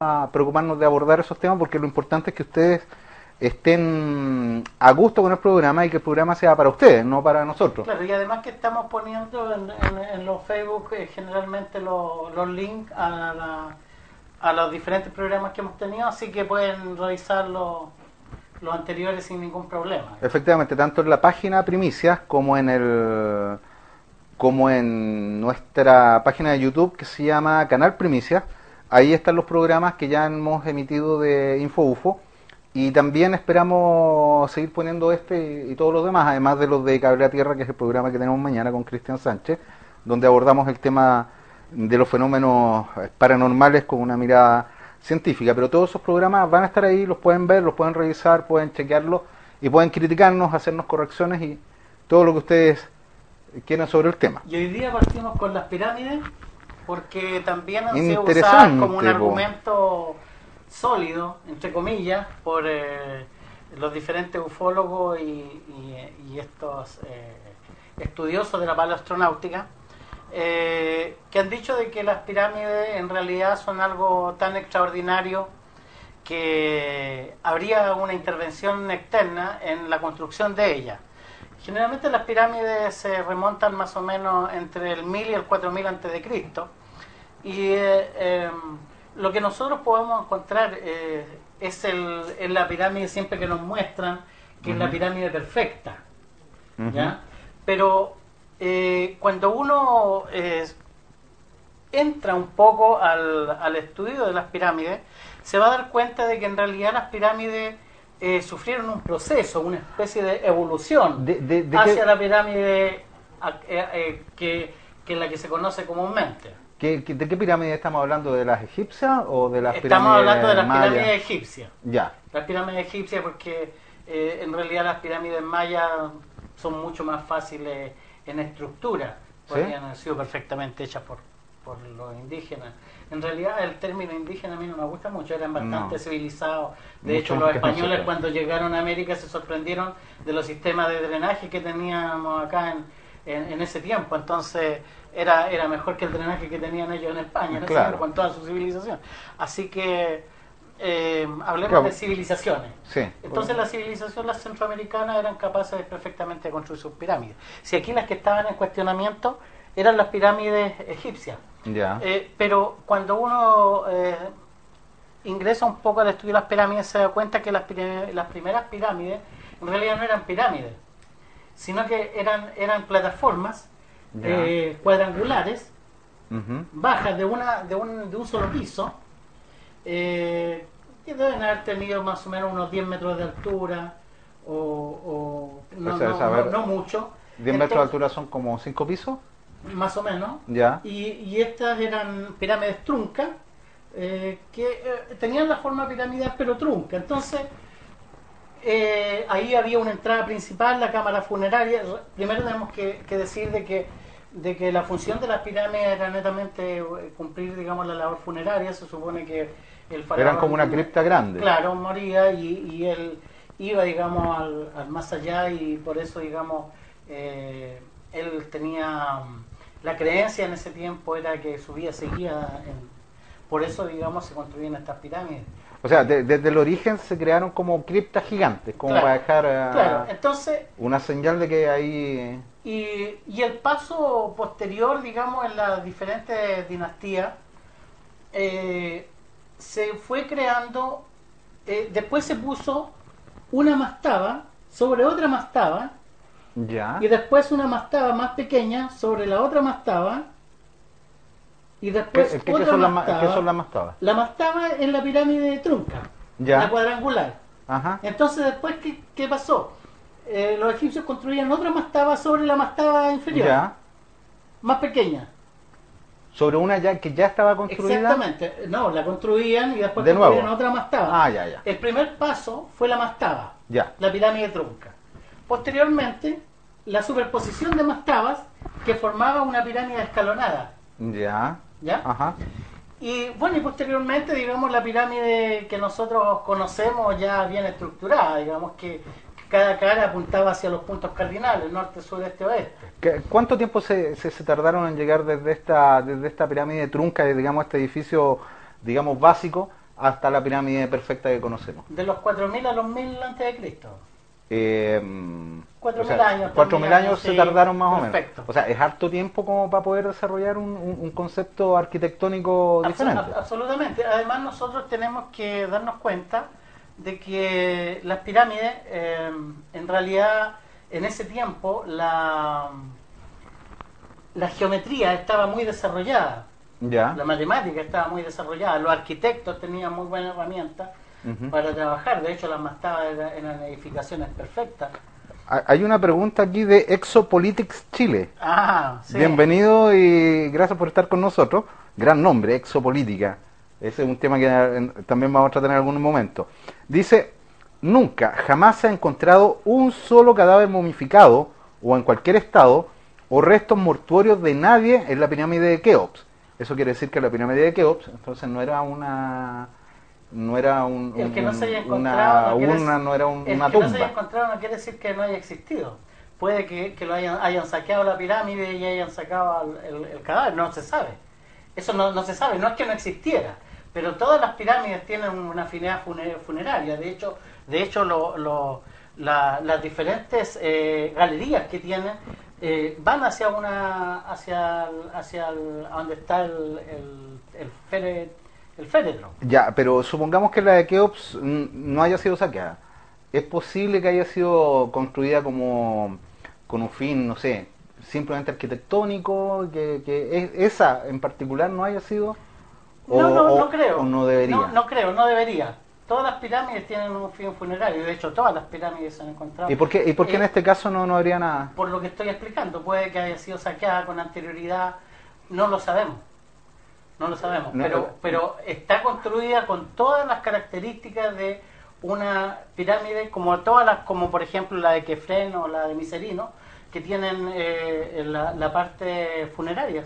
a preocuparnos de abordar esos temas porque lo importante es que ustedes estén a gusto con el programa y que el programa sea para ustedes, no para nosotros. Claro, y además que estamos poniendo en, los Facebook eh, generalmente los links a, a los diferentes programas que hemos tenido, así que pueden revisar los, los anteriores sin ningún problema. Efectivamente, tanto en la página Primicias como en el como en nuestra página de YouTube que se llama Canal Primicias. Ahí están los programas que ya hemos emitido de InfoUFO y también esperamos seguir poniendo este y todos los demás, además de los de Cable a Tierra, que es el programa que tenemos mañana con Cristian Sánchez, donde abordamos el tema de los fenómenos paranormales con una mirada científica. Pero todos esos programas van a estar ahí, los pueden ver, los pueden revisar, pueden chequearlos y pueden criticarnos, hacernos correcciones y todo lo que ustedes quieran sobre el tema. Y hoy día partimos con las pirámides porque también han sido usadas como un argumento sólido, entre comillas, por eh, los diferentes ufólogos y, estos eh, estudiosos de la paleoastronáutica, eh, que han dicho de que las pirámides en realidad son algo tan extraordinario que habría una intervención externa en la construcción de ellas. Generalmente las pirámides se remontan más o menos entre el 1000 y el 4000 antes de Cristo y em, lo que nosotros podemos encontrar eh, es el, en la pirámide siempre que nos muestran que es la pirámide perfecta. Pero eh, cuando uno eh, entra un poco al, al, estudio de las pirámides, se va a dar cuenta de que en realidad las pirámides sufrieron un proceso, una especie de evolución hacia la pirámide que, que es la que se conoce comúnmente. ¿De qué pirámide estamos hablando? ¿De las egipcias o de las pirámides Estamos hablando de las pirámides egipcias. Ya. Las pirámides egipcias porque eh, en realidad las pirámides mayas son mucho más fáciles en estructura. Podrían haber sido perfectamente hechas por, por los indígenas. En realidad el término indígena a mí no me gusta mucho, eran bastante civilizados. De hecho, los españoles cuando llegaron a América se sorprendieron de los sistemas de drenaje que teníamos acá en, en ese tiempo. Entonces era, era mejor que el drenaje que tenían ellos en España, ¿no? con toda su civilización. Así que eh, hablemos de civilizaciones. Entonces la civilización, las centroamericanas, eran capaces de perfectamente construir sus pirámides. Si aquí las que estaban en cuestionamiento eran las pirámides egipcias. Eh, pero cuando uno eh, ingresa un poco al estudio de las pirámides, se da cuenta que las, las primeras pirámides en realidad no eran pirámides, sino que eran, eran plataformas eh, cuadrangulares, bajas de, una, de, un, de un solo piso, eh, que deben haber tenido más o menos unos 10 metros de altura, o, no, no, mucho. ¿10 metros de altura son como 5 pisos? Más o menos. Ya. Y, y estas eran pirámides truncas, eh, que tenían la forma piramidal pero trunca. Entonces, ahí había una entrada principal, la cámara funeraria. Primero tenemos que decir de que de que la función de las pirámides era netamente eh, cumplir, digamos, la labor funeraria. Se supone que el faraón... Eran como una cripta grande. Claro, moría y, y él iba, digamos, al, más allá y por eso, digamos, eh, él tenía... Mm, la creencia en ese tiempo era que su vida seguía... por eso, digamos, se construían estas pirámides. O sea, desde el origen se crearon como criptas gigantes, como para dejar claro. Entonces, una señal de que ahí... Y, y el paso posterior, digamos, en las diferentes dinastías, eh, se fue creando, eh, después se puso una mastaba sobre otra mastaba, ya. y después una mastaba más pequeña sobre la otra mastaba, y después ¿Qué, otra son mastaba, ¿Qué son las mastabas? La mastaba es la pirámide trunca, ya. la cuadrangular. Ajá. Entonces, después, ¿qué, qué pasó? Eh, los egipcios construían otra mastaba sobre la mastaba inferior, más pequeña. Sobre una ya que ya estaba construida. Exactamente, no, la construían y después de construían otra mastaba. Ah, ya, ya. El primer paso fue la mastaba, ya. la pirámide trunca. Posteriormente, la superposición de mastabas que formaba una pirámide escalonada. Ya. ¿Ya? Ajá. Y bueno, y posteriormente, digamos, la pirámide que nosotros conocemos ya bien estructurada, digamos que cada cara apuntaba hacia los puntos cardinales, norte, sur, este, oeste. ¿Cuánto tiempo se, se, tardaron en llegar desde esta, desde esta pirámide trunca, digamos, este edificio, digamos, básico, hasta la pirámide perfecta que conocemos. De los 4.000 a los 1.000 antes de Cristo. Eh, 4.000 años. 4.000 años se tardaron más perfecto. o menos. O sea, es harto tiempo como para poder desarrollar un, un- un concepto arquitectónico Absol- diferente. ab- absolutamente. Además nosotros tenemos que darnos cuenta de que las pirámides, eh, en realidad, en ese tiempo, la, la geometría estaba muy desarrollada, Ya. la matemática estaba muy desarrollada, los arquitectos tenían muy buenas herramientas Para trabajar, de hecho las mastabas eran, eran edificaciones perfectas. Ha- Hay una pregunta aquí de Exopolitics Chile. Ah, sí. Bienvenido y gracias por estar con nosotros. Gran nombre, Exopolítica. Ese es un tema que también vamos a tratar en algún momento. Dice, nunca, jamás se ha encontrado un solo cadáver momificado o en cualquier estado o restos mortuorios de nadie en la pirámide de Keops. Eso quiere decir que la pirámide de Keops entonces no era una no era un, El que no se haya encontrado una no urna, no era un- el una que no se haya tumba. encontrado no quiere decir que no haya existido. Puede que, que lo hayan, hayan saqueado la pirámide y hayan sacado el, el- el cadáver, no se sabe. Eso no, no se sabe, no es que no existiera, pero todas las pirámides tienen una fune- funeraria. De hecho, de hecho lo- lo- la- las diferentes eh, galerías que tienen eh, van hacia una hacia hacia donde está el, el, el, fere- el féretro. Ya, pero supongamos que la de Keops no haya sido saqueada. ¿Es posible que haya sido construida como con un fin, no sé, simplemente arquitectónico, que, que es- esa en particular no haya sido? O, no, no, no creo. o no debería. No, no creo, no debería. Todas las pirámides tienen un fin funerario. De hecho, todas las pirámides se han encontrado. ¿Y por qué, y por qué en Eh, este caso no, no habría nada? Por lo que estoy explicando, puede que haya sido saqueada con anterioridad. No lo sabemos. No lo sabemos. No, pero, pero está construida con todas las características de una pirámide, como todas las, como por ejemplo la de Kefren o la de Miserino, que tienen eh, la, la parte funeraria.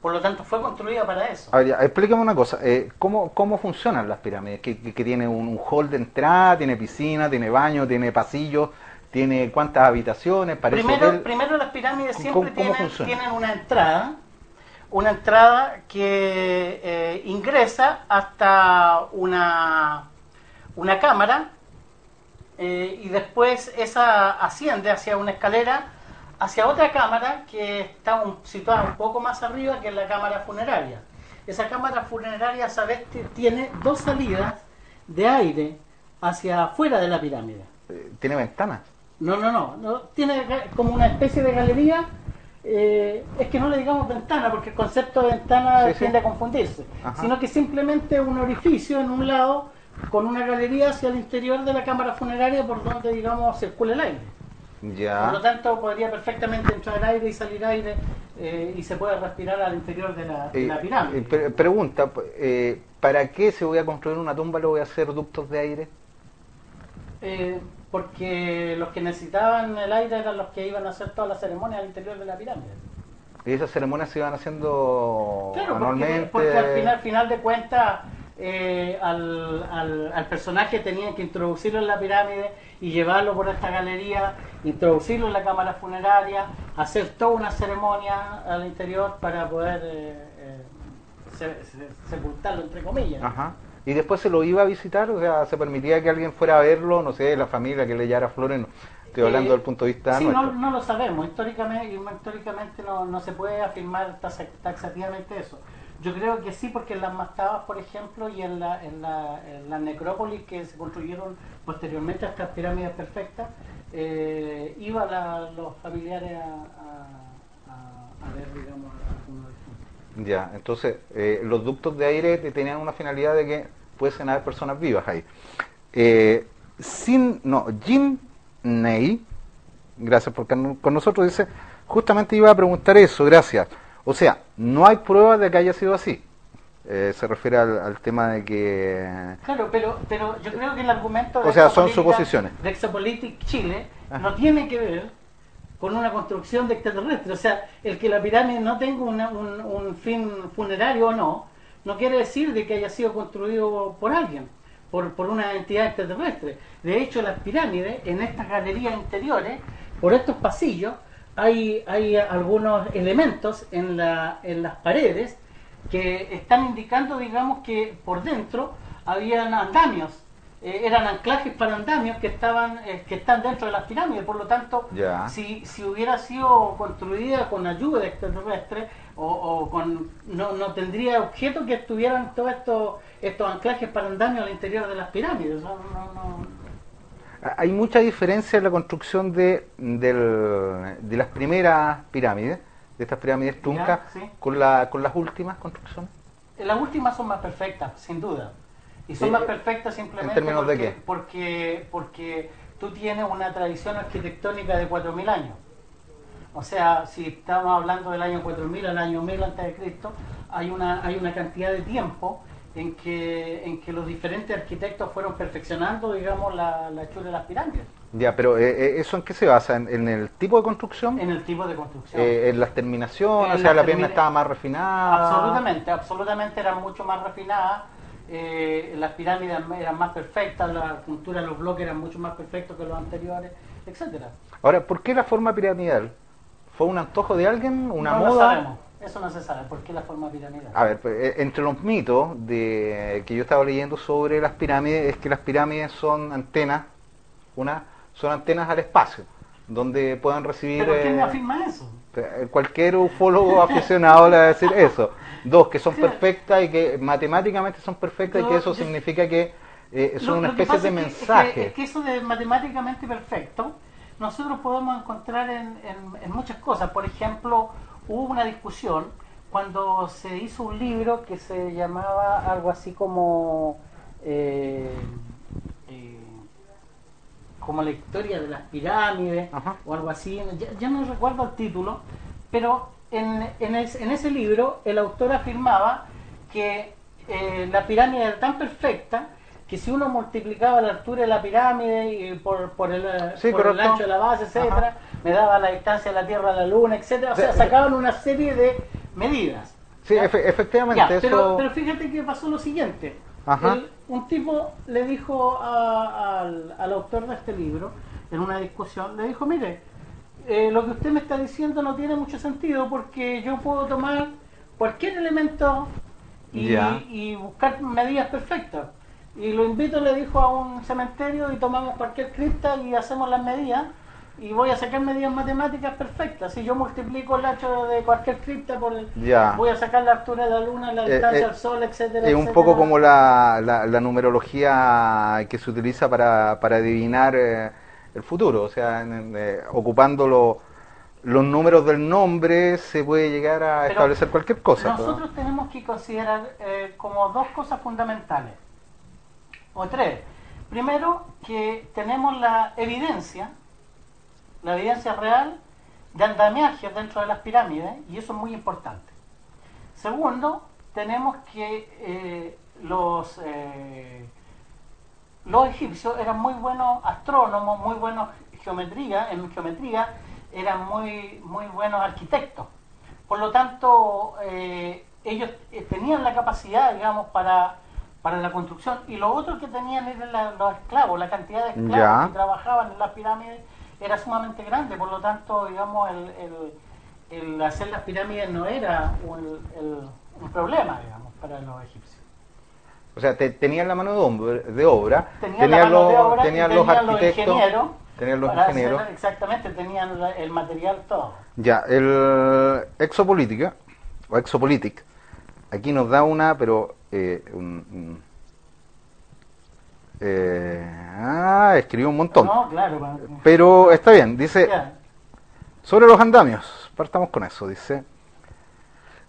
Por lo tanto, fue construida para eso. A ver, ya, explícame una cosa. eh, ¿cómo, ¿Cómo funcionan las pirámides? ¿Que, que- que tiene un, un hall de entrada, tiene piscina, tiene baño, tiene pasillo, tiene cuántas habitaciones? Parece Primero, hotel? primero las pirámides ¿Cómo- siempre tienen, tienen una entrada, una entrada que eh, ingresa hasta una, una cámara eh, y después esa asciende hacia una escalera, hacia otra cámara que está un- situada un poco más arriba que es la cámara funeraria. Esa cámara funeraria, sabes, que tiene dos salidas de aire hacia afuera de la pirámide. Eh, ¿Tiene ventanas? No, no, no, no, Tiene como una especie de galería. Eh, es que no le digamos ventana, porque el concepto de ventana Sí, sí. tiende a confundirse. Ajá. Sino que simplemente un orificio en un lado con una galería hacia el interior de la cámara funeraria por donde, digamos, circula el aire. Ya. Por lo tanto, podría perfectamente entrar aire y salir aire eh, y se puede respirar al interior de la, de Eh, la pirámide. pre- pregunta, ¿para qué si voy a construir una tumba le voy a hacer ductos de aire? Porque los que necesitaban el aire eran los que iban a hacer todas las ceremonias al interior de la pirámide. Y esas ceremonias se iban haciendo Claro, porque, al final, final de cuentas eh, al, al, al personaje tenían que introducirlo en la pirámide y llevarlo por esta galería, introducirlo en la cámara funeraria, hacer toda una ceremonia al interior para poder eh, eh, se- se- sepultarlo, entre comillas. Ajá. Y después se lo iba a visitar, o sea, se permitía que alguien fuera a verlo, no sé, la familia que le llevara flores, no. estoy hablando Eh, del punto de vista Sí, no, no lo sabemos. Históricamente, históricamente no, no se puede afirmar taxa- taxativamente eso. Yo creo que sí, porque en las mastabas, por ejemplo, y en la, en la, en la necrópolis que se construyeron posteriormente a estas pirámides perfectas, eh, iban los familiares a, a- a- ver, digamos, algunos. Ya, entonces, eh, los ductos de aire te- tenían una finalidad de que pudiesen haber personas vivas ahí. Eh, sin, no, Jim Ney, gracias por estar con nosotros, dice, justamente iba a preguntar eso, gracias. O sea, no hay pruebas de que haya sido así. Eh, se refiere al, al tema de que... Claro, pero, pero yo creo que el argumento de O sea, son suposiciones. de Chile Ajá. no tiene que ver con una construcción de extraterrestre. O sea, el que la pirámide no tenga un, un fin funerario o no, no quiere decir de que haya sido construido por alguien, por, por una entidad extraterrestre. De hecho, las pirámides, en estas galerías interiores, por estos pasillos, hay, hay algunos elementos en, la, en las paredes que están indicando, digamos, que por dentro habían andamios, eh, eran anclajes para andamios que estaban eh, que están dentro de las pirámides. Por lo tanto, si, si hubiera sido construida con ayuda de extraterrestres o, o con no, no tendría objeto que estuvieran todos estos estos anclajes para andamios al interior de las pirámides. No, no, no- Hay mucha diferencia en la construcción de, del- de las primeras pirámides, de estas pirámides truncas, sí. con, la, con las últimas construcciones. Las últimas son más perfectas, sin duda. Y son más perfectas simplemente ¿en términos de porque, qué? porque porque tú tienes una tradición arquitectónica de 4.000 años. O sea, si estamos hablando del año 4000 al año 1000 antes de Cristo, hay una hay una cantidad de tiempo en que en que los diferentes arquitectos fueron perfeccionando, digamos, la, la hechura de las pirámides Ya, pero eh, eh, ¿eso en qué se basa? ¿En, en el tipo de construcción? en el tipo de construcción. Eh, ¿En las terminaciones? En o sea, las la pierna estaba más refinada. Absolutamente, absolutamente eran mucho más refinadas. Eh, las pirámides eran más perfectas, la cultura de los bloques eran mucho más perfectos que los anteriores, etcétera. Ahora, ¿por qué la forma piramidal? ¿Fue un antojo de alguien? ¿Una no lo moda? sabemos, eso no se sabe, ¿por qué la forma piramidal? A ver, pues, eh, entre los mitos de que yo estaba leyendo sobre las pirámides es que las pirámides son antenas, una, son antenas al espacio, donde puedan recibir ¿Pero quién eh, afirma eso? eh, cualquier ufólogo aficionado le va a decir eso. Dos, que son perfectas y que matemáticamente son perfectas y que eso yo- significa que eh, son Lo- una especie de mensaje. Es que, es que eso de matemáticamente perfecto, nosotros podemos encontrar en, en- en muchas cosas. Por ejemplo, hubo una discusión cuando se hizo un libro que se llamaba algo así como eh, eh, como la historia de las pirámides Ajá. o algo así. Ya, ya no recuerdo el título, pero en, en, es- en ese libro el autor afirmaba que eh, la pirámide era tan perfecta que si uno multiplicaba la altura de la pirámide y por, por, el, eh, Sí, por el correcto. ancho de la base, etcétera, Ajá. me daba la distancia de la Tierra a la Luna, etcétera, o sea, sacaban una serie de medidas. Sí, efectivamente, Ya, pero, eso... pero fíjate que pasó lo siguiente. El- un tipo le dijo a- al, al autor de este libro, en una discusión, le dijo, mire, eh, lo que usted me está diciendo no tiene mucho sentido porque yo puedo tomar cualquier elemento y, buscar medidas perfectas. Y lo invito, le dijo, a un cementerio y tomamos cualquier cripta y hacemos las medidas y voy a sacar medidas matemáticas perfectas. Si yo multiplico el ancho de cualquier cripta por el... Ya. Voy a sacar la altura de la luna, la Eh, distancia eh, al sol, etcétera. Es un poco como la, la, la numerología que se utiliza para, para adivinar eh, el futuro, o sea, en- eh, ocupando lo- los números del nombre se puede llegar a Pero establecer cualquier cosa. Nosotros tenemos que considerar eh, como dos cosas fundamentales, o tres. Primero, que tenemos la evidencia, la evidencia real de andamiajes dentro de las pirámides, y eso es muy importante. Segundo, tenemos que eh, los, eh, los egipcios eran muy buenos astrónomos, muy buenos geometría, en geometría eran muy, muy buenos arquitectos. Por lo tanto, eh, ellos eh, tenían la capacidad, digamos, para, para la construcción. Y lo otro que tenían eran la- los esclavos, la cantidad de esclavos Ya. que trabajaban en las pirámides era sumamente grande. Por lo tanto, digamos, el, el- el hacer las pirámides no era un, el- un problema, digamos, para los egipcios. O sea, te- tenían la mano de obra, de obra Tenían los, de obra tenían los arquitectos, tenían los hacer- ingenieros. exactamente, tenían el material todo. Ya, el exopolítica, o exopolitic, aquí nos da una, pero... eh, un- un- eh, ah, escribió un montón. No, claro. Pero está bien, dice... ya. Sobre los andamios, partamos con eso, dice.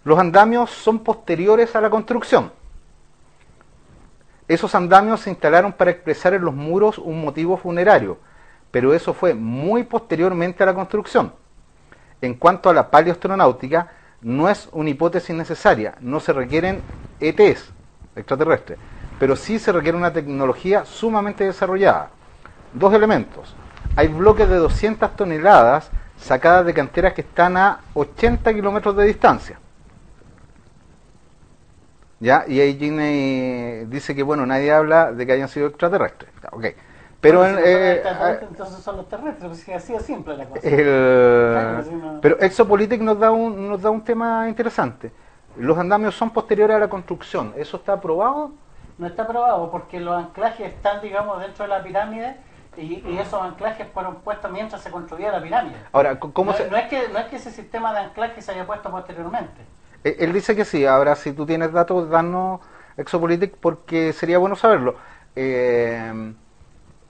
Los andamios son posteriores a la construcción. Esos andamios se instalaron para expresar en los muros un motivo funerario, pero eso fue muy posteriormente a la construcción. En cuanto a la paleoastronáutica, no es una hipótesis necesaria, no se requieren ETs extraterrestres, pero sí se requiere una tecnología sumamente desarrollada. Dos elementos. Hay bloques de 200 toneladas sacadas de canteras que están a 80 kilómetros de distancia. ¿Ya? Y ahí dice que, bueno, nadie habla de que hayan sido extraterrestres. Ok. Pero, Bueno, en- si no eh, extraterrestres, entonces son los terrestres, pues, si así simple la cosa. el- Claro, si no- pero Exopolitik nos da un nos da un tema interesante. Los andamios son posteriores a la construcción. ¿Eso está aprobado? No está probado porque los anclajes están, digamos, dentro de la pirámide y, y esos anclajes fueron puestos mientras se construía la pirámide. Ahora, ¿cómo no, se...? no es que, no es que ese sistema de anclaje se haya puesto posteriormente. Eh, Él dice que sí, ahora si tú tienes datos, danos Exopolitik porque sería bueno saberlo. Eh,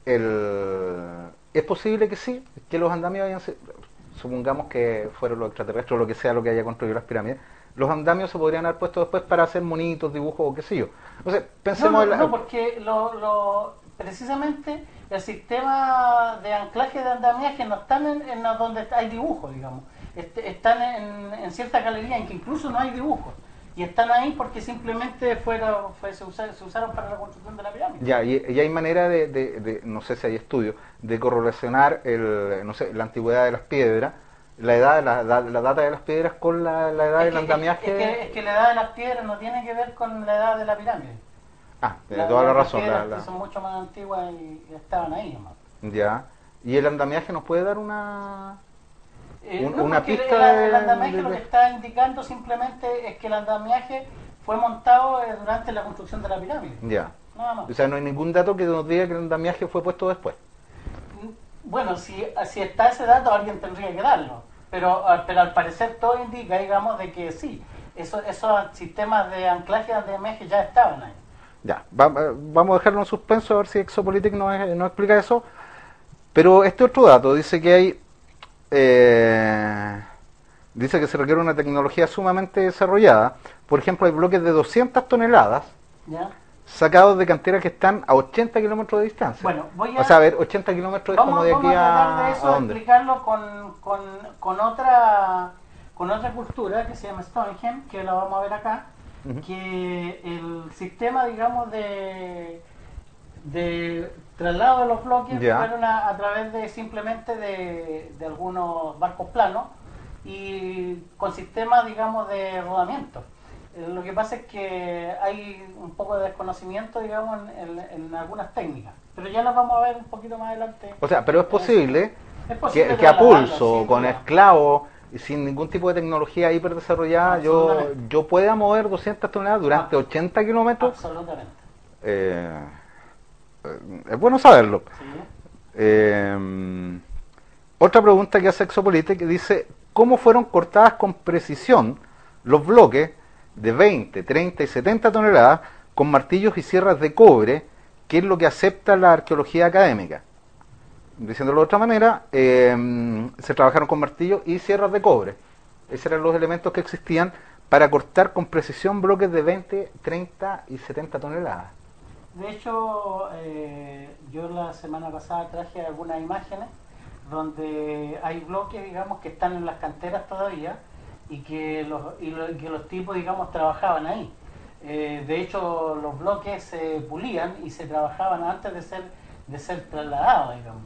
el- es posible que sí, que los andamios hayan sido, supongamos que fueron los extraterrestres o lo que sea lo que haya construido las pirámides, los andamios se podrían haber puesto después para hacer monitos, dibujos o qué sé yo. O sea, pensemos No, no, en la- no, porque lo, lo- precisamente el sistema de anclaje de andamiaje no están en, en donde hay dibujos, digamos. Este- están en, en cierta galería en que incluso no hay dibujos. Y están ahí porque simplemente fueron, fue- se, usa- se usaron para la construcción de la pirámide. Ya, y, y hay manera de, de- de- no sé si hay estudios, de correlacionar el, no sé, la antigüedad de las piedras, la edad, la, la- la data de las piedras con la, la edad Es del que, andamiaje. es que- es que la edad de las piedras no tiene que ver con la edad de la pirámide. Ah, tiene toda la las razón. la- piedras la- son mucho más antiguas y, y estaban ahí nomás. Ya. ¿Y el andamiaje nos puede dar una...? Eh, Un- no, una pista el, el andamiaje de- lo que está indicando simplemente es que el andamiaje fue montado eh, durante la construcción de la pirámide. Ya. Nada más. O sea, no hay ningún dato que nos diga que el andamiaje fue puesto después. Bueno, si, si está ese dato, alguien tendría que darlo. Pero, ah, pero al parecer todo indica, digamos, de que sí. Eso, esos sistemas de anclaje de andamiaje ya estaban ahí. Ya, va- vamos a dejarlo en suspenso a ver si Exopolitik nos, nos explica eso. Pero este otro dato dice que hay... eh, dice que se requiere una tecnología sumamente desarrollada. Por ejemplo, hay bloques de 200 toneladas ¿ya? sacados de canteras que están a 80 kilómetros de distancia. Bueno, voy a- O sea, a ver, 80 kilómetros es Vamos, como de vamos aquí a tratar a, de eso, explicarlo con, con, con otra con otra cultura que se llama Stonehenge, que la vamos a ver acá, que el sistema, digamos, de, de traslado de los bloques fueron a, a través de simplemente de, de algunos barcos planos y con sistemas, digamos, de rodamiento. Eh, Lo que pasa es que hay un poco de desconocimiento, digamos, en, en- en algunas técnicas. Pero ya las vamos a ver un poquito más adelante. O sea, pero es posible, Es posible que, que a pulso, con esclavos y sin ningún tipo de tecnología hiper desarrollada, yo, yo pueda mover 200 toneladas durante Ah. 80 kilómetros. Absolutamente. Eh, es bueno saberlo. ¿sí? Eh, otra pregunta que hace Exopolite que dice, ¿cómo fueron cortadas con precisión los bloques de 20, 30 y 70 toneladas con martillos y sierras de cobre, que es lo que acepta la arqueología académica? Diciéndolo de otra manera, eh, se trabajaron con martillos y sierras de cobre. Esos eran los elementos que existían para cortar con precisión bloques de 20, 30 y 70 toneladas. De hecho, eh, yo la semana pasada traje algunas imágenes donde hay bloques, digamos, que están en las canteras todavía y que los, y que los tipos, digamos, trabajaban ahí. Eh, de hecho, los bloques se pulían y se trabajaban antes de ser, de ser trasladados, digamos.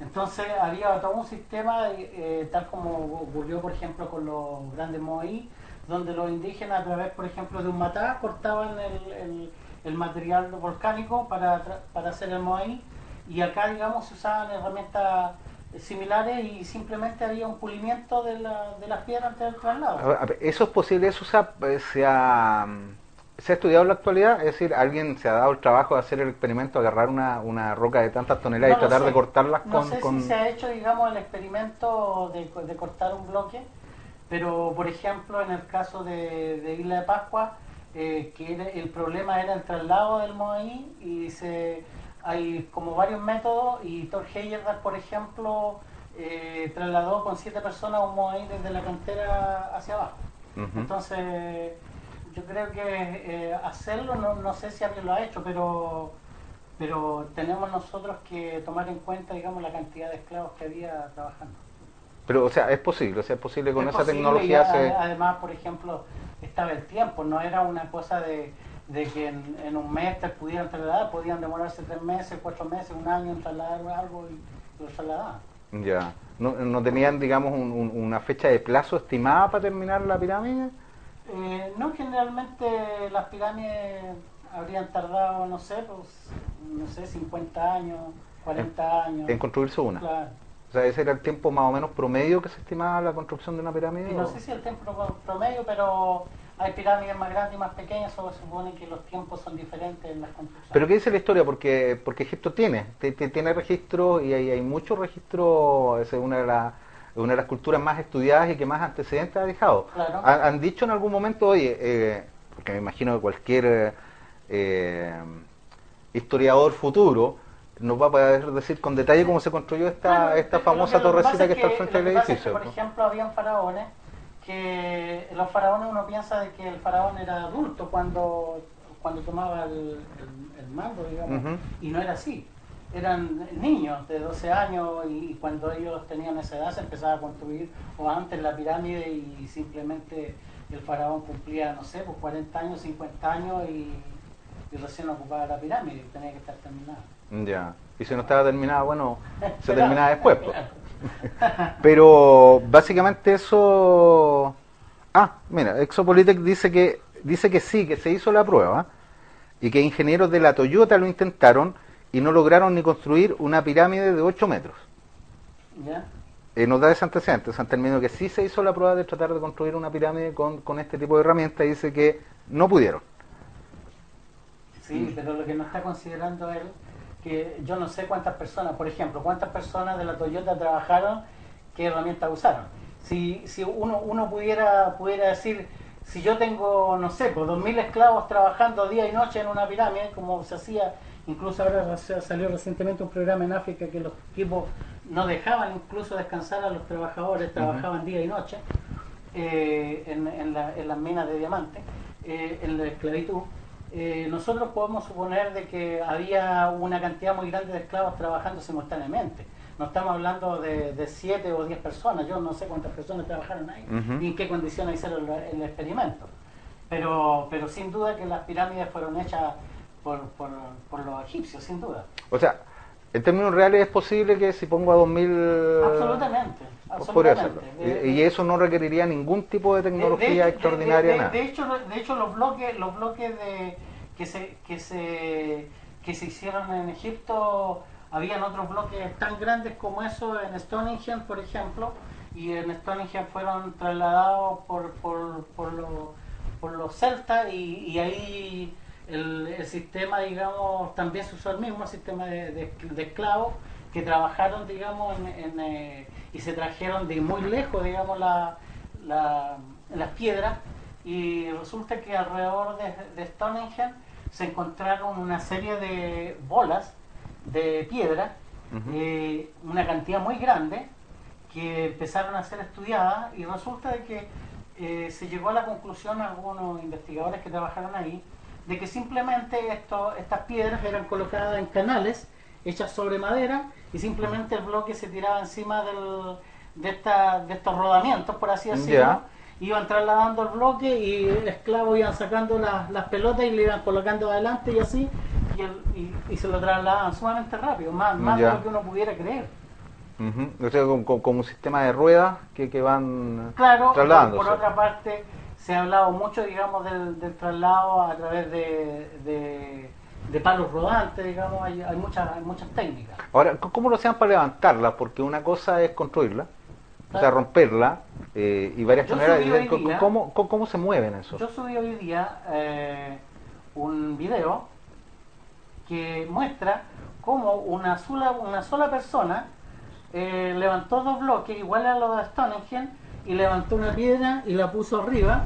Entonces había todo un sistema, eh, tal como ocurrió, por ejemplo, con los grandes moai, donde los indígenas, a través, por ejemplo, de un matá, cortaban el- el material volcánico para, para hacer el moai, y acá, digamos, se usaban herramientas similares y simplemente había un pulimiento de, la, de las piedras antes del traslado. A ver, a ver, ¿Eso es posible? ¿Eso se ha, eh, se, ha, se ha estudiado en la actualidad? Es decir, ¿alguien se ha dado el trabajo de hacer el experimento, agarrar una, una roca de tantas toneladas No y tratar sé. de cortarlas No con... sé con- si se ha hecho, digamos, el experimento de, de cortar un bloque, pero por ejemplo, en el caso de, de Isla de Pascua, eh, que era- el problema era el traslado del Moai y se, hay como varios métodos y Thor Heyerdahl, por ejemplo, eh, trasladó con siete personas un Moai desde la cantera hacia abajo. Entonces, yo creo que eh, hacerlo, no, no sé si alguien lo ha hecho, pero pero tenemos nosotros que tomar en cuenta, digamos, la cantidad de esclavos que había trabajando. Pero, o sea, es posible, o sea, es posible con Es esa posible, tecnología y a- se... Además, por ejemplo, estaba el tiempo, no era una cosa de, de que en, en un mes te pudieran trasladar, podían demorarse tres meses, cuatro meses, un año en trasladar algo y lo trasladaban. Ya. ¿No, no tenían, digamos, un- un- una fecha de plazo estimada para terminar la pirámide? Eh, no, generalmente las pirámides habrían tardado, no sé, pues, no sé, 50 años, 40 años. En construirse una. Claro. O sea, ese era el tiempo más o menos promedio que se estimaba la construcción de una pirámide. Y no sé si el tiempo pro- promedio, pero hay pirámides más grandes y más pequeñas, solo se supone que los tiempos son diferentes en las construcciones. Pero ¿qué dice la historia? Porque porque Egipto tiene, te- te- tiene registros y hay, hay muchos registros, es una de, las una de las culturas más estudiadas y que más antecedentes ha dejado. Claro. Han, han dicho en algún momento, oye, eh, porque me imagino que cualquier eh, historiador futuro nos va a poder decir con detalle cómo se construyó esta, Claro, esta lo famosa que- que torrecita que, es está al frente del edificio. por ejemplo, habían faraones que los faraones uno piensa de que el faraón era adulto cuando, cuando tomaba el, el- el mando, digamos, y no era así. Eran niños de 12 años y cuando ellos tenían esa edad se empezaba a construir o antes la pirámide y simplemente el faraón cumplía, no sé, pues 40 años, 50 años y, y recién ocupaba la pirámide y tenía que estar terminada. Ya. Y si no estaba terminada, bueno, se terminaba después. pues. Pero básicamente eso... Ah, mira, Exopolitec dice que, dice que sí, que se hizo la prueba y que ingenieros de la Toyota lo intentaron y no lograron ni construir una pirámide de 8 metros. ¿Ya? Eh, nos da ese antecedente, San Termino que sí se hizo la prueba de tratar de construir una pirámide con, con este tipo de herramientas y dice que no pudieron. Sí, pero lo que no está considerando él, que yo no sé cuántas personas, por ejemplo, cuántas personas de la Toyota trabajaron, qué herramientas usaron. Si, si uno, uno pudiera, pudiera decir, si yo tengo, no sé, pues 2.000 esclavos trabajando día y noche en una pirámide, como se hacía, incluso ahora salió recientemente un programa en África que los equipos no dejaban incluso descansar a los trabajadores, trabajaban día y noche eh, en, en la- en las minas de diamantes, eh, en la esclavitud, eh, nosotros podemos suponer de que había una cantidad muy grande de esclavos trabajando simultáneamente. No estamos hablando de, de siete o diez personas, yo no sé cuántas personas trabajaron ahí Ujú. y en qué condiciones hicieron el, el experimento. Pero, pero sin duda que las pirámides fueron hechas por, por, por los egipcios, sin duda. O sea, en términos reales es posible que si pongo a 2.000... Absolutamente. Podría hacerlo. absolutamente. Y, eso no requeriría ningún tipo de tecnología de- extraordinaria, nada. de hecho, lo- de hecho los bloques, los bloques de, que se que se que se hicieron en Egipto, habían otros bloques tan grandes como eso en Stonehenge, por ejemplo, y en Stonehenge fueron trasladados por por, por, los, por los celtas y, y ahí el, el sistema, digamos, también se usó el mismo sistema de, de- de esclavos que trabajaron, digamos, en, en, eh, y se trajeron de muy lejos, digamos, la, la- las piedras y resulta que alrededor de, de Stonehenge se encontraron una serie de bolas de piedra, eh, una cantidad muy grande, que empezaron a ser estudiadas y resulta de que eh, se llegó a la conclusión, algunos investigadores que trabajaron ahí, de que simplemente esto, estas piedras eran colocadas en canales hechas sobre madera y simplemente el bloque se tiraba encima del, de, esta, de estos rodamientos, por así decirlo. Ya. Iban trasladando el bloque y el esclavo iban sacando las, las pelotas y le iban colocando adelante y así, y, el- y- y se lo trasladaban sumamente rápido, más, más de lo que uno pudiera creer. Ujú. O sea, como, como- un sistema de ruedas que, que van Claro, por, trasladándose. por otra parte, se ha hablado mucho, digamos, del, del traslado a través de, de, de palos rodantes, digamos, hay, hay, muchas, hay muchas técnicas. Ahora, ¿cómo lo hacían para levantarla? Porque una cosa es construirla, o sea, Claro. romperla, eh, y varias Yo maneras. día- ¿Cómo, cómo, se mueven eso? Yo subí hoy día eh, un video que muestra cómo una sola, una sola persona eh, levantó dos bloques iguales a los de Stonehenge y levantó una piedra y la puso arriba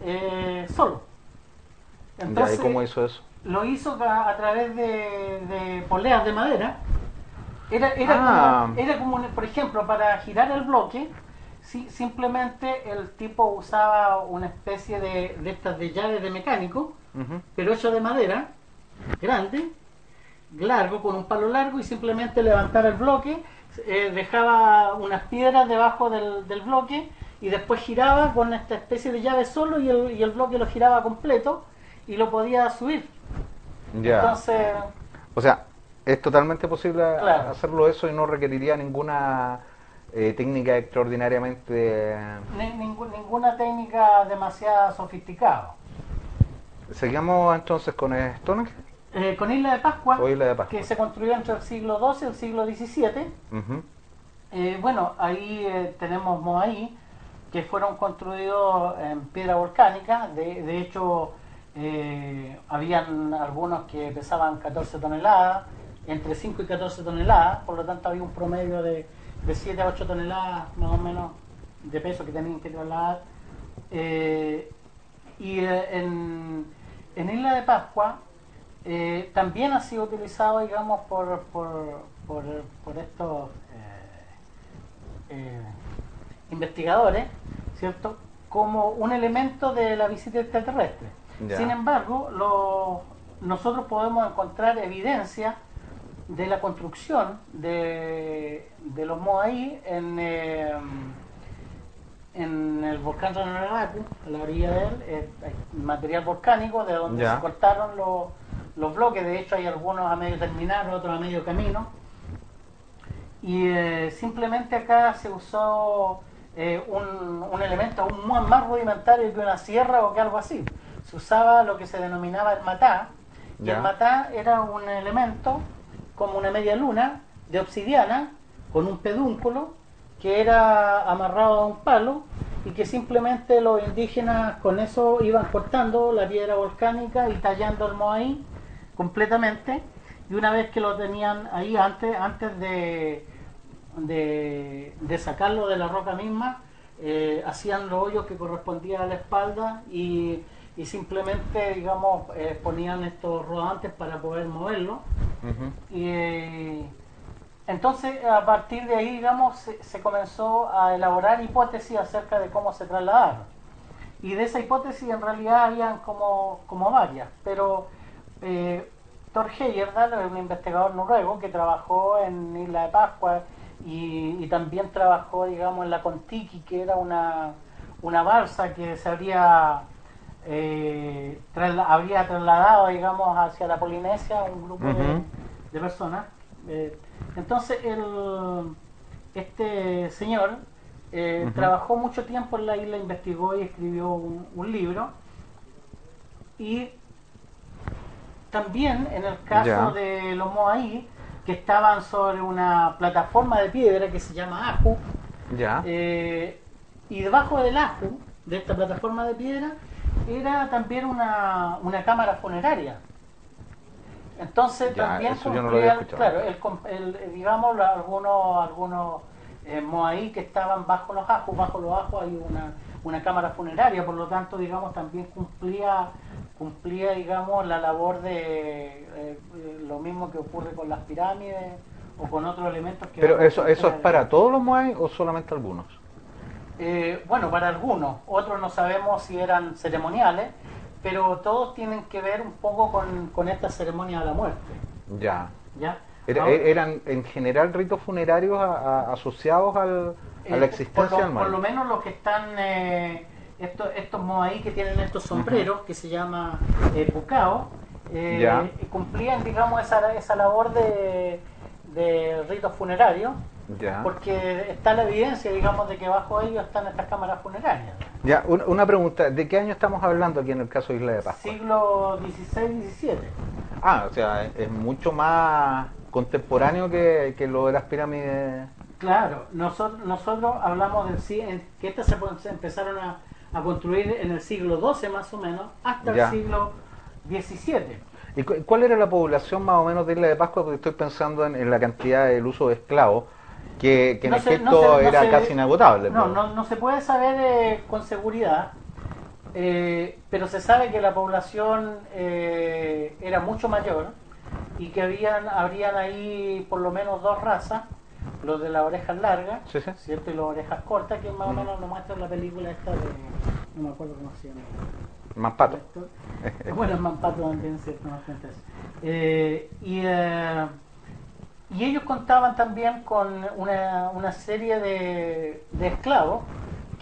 eh, solo. ¿Y cómo hizo eso? Lo hizo a, a través de, de poleas de madera. Era, era, Ah. como, era como, por ejemplo, para girar el bloque, si- simplemente el tipo usaba una especie de, de estas de llaves de mecánico, pero hecho de madera, grande, largo, con un palo largo, y simplemente levantaba el bloque, eh, dejaba unas piedras debajo del, del bloque, y después giraba con esta especie de llave solo, y el, y el bloque lo giraba completo, y lo podía subir. Ya. Entonces, O sea, es totalmente posible Claro. hacerlo eso y no requeriría ninguna eh, técnica extraordinariamente... ni- ninguna técnica demasiado sofisticada. Seguimos entonces con Stonehenge. Eh, con Isla de Pascua, O Isla de Pascua. que se construyó entre el siglo XII y el siglo XVII, eh, bueno, ahí eh, tenemos Moai, que fueron construidos en piedra volcánica. De, de hecho, eh, habían algunos que pesaban 14 toneladas, entre 5 y 14 toneladas, por lo tanto había un promedio de, de 7 a 8 toneladas más o menos de peso que tenían que trasladar. Eh, y eh, en, en, Isla de Pascua también ha sido utilizado, digamos, por, por, por, por estos investigadores, ¿cierto? Como un elemento de la visita extraterrestre. Ya. Sin embargo, nosotros podemos encontrar evidencia de la construcción de, de los Moai en, eh, en el volcán Ranaraku, a la orilla de él, eh, hay material volcánico de donde ya. se cortaron los, los bloques, de hecho hay algunos a medio terminar, otros a medio camino, y eh, simplemente acá se usó eh, un, un, elemento aún más rudimentario que una sierra o que algo así. Se usaba lo que se denominaba el matá, y el matá era un elemento como una media luna de obsidiana con un pedúnculo que era amarrado a un palo y que simplemente los indígenas con eso iban cortando la piedra volcánica y tallando el moai completamente. Y una vez que lo tenían ahí antes antes de, de, de sacarlo de la roca misma eh, hacían los hoyos que correspondían a la espalda y, y simplemente digamos eh, ponían estos rodantes para poder moverlo uh -huh. y eh, entonces, a partir de ahí, digamos, se, se, comenzó a elaborar hipótesis acerca de cómo se trasladaron. Y de esa hipótesis en realidad habían como, como varias, pero eh, Thor Heyerdahl es un investigador noruego que trabajó en Isla de Pascua y, y también trabajó, digamos, en la Contiki, que era una, una balsa que se habría, eh, trasla habría trasladado, digamos, hacia la Polinesia un grupo uh -huh. de, de, personas. Eh, entonces, el, este señor eh, uh -huh. trabajó mucho tiempo en la isla, investigó y escribió un, un, libro. Y también en el caso yeah. de los Moai, que estaban sobre una plataforma de piedra que se llama Aju, yeah. eh, y debajo del Aju, de esta plataforma de piedra, era también una, una cámara funeraria. Entonces ya, también cumplían, no claro, el, el, digamos, algunos, algunos eh, moaí que estaban bajo los ajos, bajo los ajos hay una, una cámara funeraria, por lo tanto, digamos, también cumplía, cumplía digamos, la labor de eh, lo mismo que ocurre con las pirámides o con otros elementos que... Pero eso, eso es para todos los moai o solamente algunos? Eh, bueno, para algunos, otros no sabemos si eran ceremoniales, pero todos tienen que ver un poco con, con esta ceremonia de la muerte. Ya. ¿Ya? Era, ¿Eran en general ritos funerarios a, a, asociados al, eh, a la existencia por lo, del mal? Por lo menos los que están, eh, estos, estos moaí que tienen estos sombreros, uh -huh. que se llama eh, pucao, eh, cumplían, digamos, esa, esa labor de, de ritos funerarios. Ya. Porque está la evidencia, digamos, de que bajo ellos están estas cámaras funerarias. Ya, una pregunta, ¿de qué año estamos hablando aquí en el caso de Isla de Pascua? Siglo XVI-XVII. Ah, o sea, es mucho más contemporáneo que, que lo de las pirámides. Claro, nosotros, nosotros hablamos del que estas se, se empezaron a, a, construir en el siglo XII más o menos, hasta ya. el siglo XVII. ¿Y cuál era la población más o menos de Isla de Pascua? Porque estoy pensando en, en la cantidad del uso de esclavos que, que no en se, Egipto no se, no era se, casi inagotable. No, no, no, se puede saber eh, con seguridad, eh, pero se sabe que la población eh, era mucho mayor y que habían habrían ahí por lo menos dos razas, los de las orejas largas, sí, sí. ¿cierto? Y las orejas cortas, que más mm. o menos lo muestra en la película esta de... no me acuerdo cómo se llama. Mampato. bueno, Mampato también, ¿cierto? Cuenta eso. y... Y ellos contaban también con una, una serie de, de, esclavos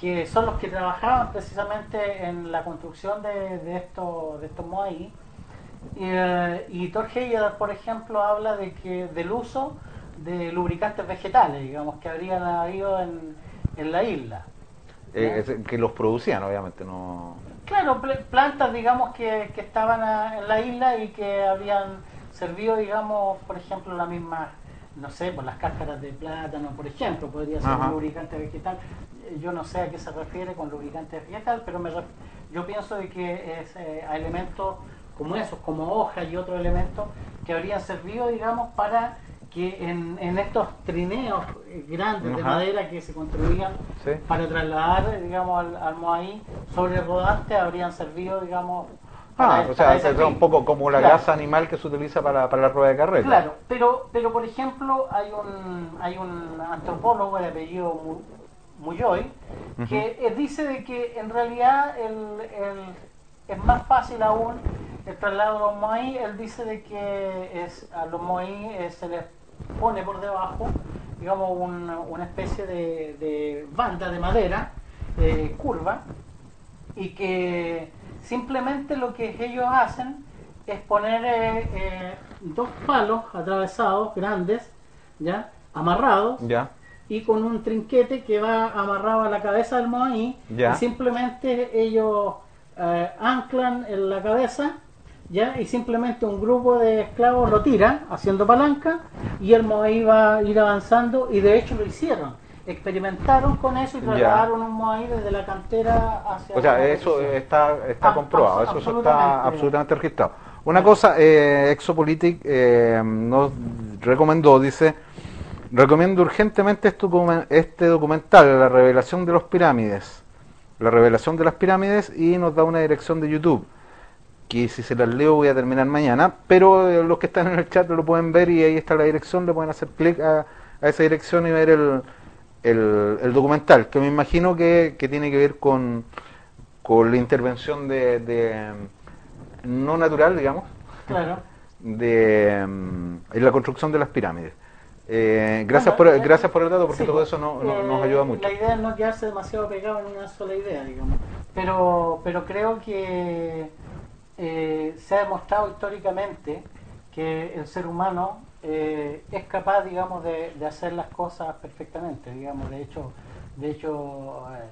que son los que trabajaban precisamente en la construcción de, de estos de estos moai. Y, uh, y por ejemplo, habla de que del uso de lubricantes vegetales, digamos, que habrían habido en, en la isla. Eh, que los producían, obviamente, no. Claro, plantas, digamos, que, que estaban a, en la isla y que habían servido, digamos, por ejemplo, la misma, no sé, por las cáscaras de plátano, por ejemplo, podría ser Ajá. un lubricante vegetal. yo no sé a qué se refiere con lubricante vegetal, pero me, yo pienso de que es eh, a elementos como esos, como hojas y otros elementos que habrían servido, digamos, para que en, en estos trineos grandes de madera que se construían para trasladar, digamos, al, al Moai sobre el rodante, habrían servido, digamos, Ah, o sea, es un poco como la grasa animal que se utiliza para, para la rueda de carrera. Claro, pero, pero por ejemplo, hay un, hay un antropólogo de apellido Muyoy que dice de que en realidad el, el, es más fácil aún el traslado de los moai. Él dice de que es, a los moai eh, se les pone por debajo, digamos, una especie de, de, banda de madera eh, curva y que Simplemente lo que ellos hacen es poner eh, eh, dos palos atravesados, grandes, ya amarrados, ya. y con un trinquete que va amarrado a la cabeza del moai, y simplemente ellos eh, anclan en la cabeza, ya, y simplemente un grupo de esclavos lo tira haciendo palanca, y el moai va a ir avanzando, y de hecho lo hicieron experimentaron con eso y trasladaron un Moai desde la cantera hacia... O sea, eso está, está ah, comprobado, eso está absolutamente. registrado. Una cosa, eh, Exopolitik eh, nos recomendó, dice, recomiendo urgentemente este, este documental, La revelación de los pirámides, la revelación de las pirámides, y nos da una dirección de YouTube, que si se las leo voy a terminar mañana, pero eh, los que están en el chat lo pueden ver y ahí está la dirección, le pueden hacer clic a esa dirección y ver el el, documental, que me imagino que, tiene que ver con, con la intervención de, no natural, digamos, claro. de en la construcción de las pirámides. Eh, gracias por gracias por el dato porque todo eso no, nos ayuda eh, mucho. La idea es no quedarse demasiado pegado en una sola idea, digamos. Pero pero creo que eh, se ha demostrado históricamente que el ser humano eh, es capaz, digamos, de, hacer las cosas perfectamente, digamos. De hecho, de hecho eh,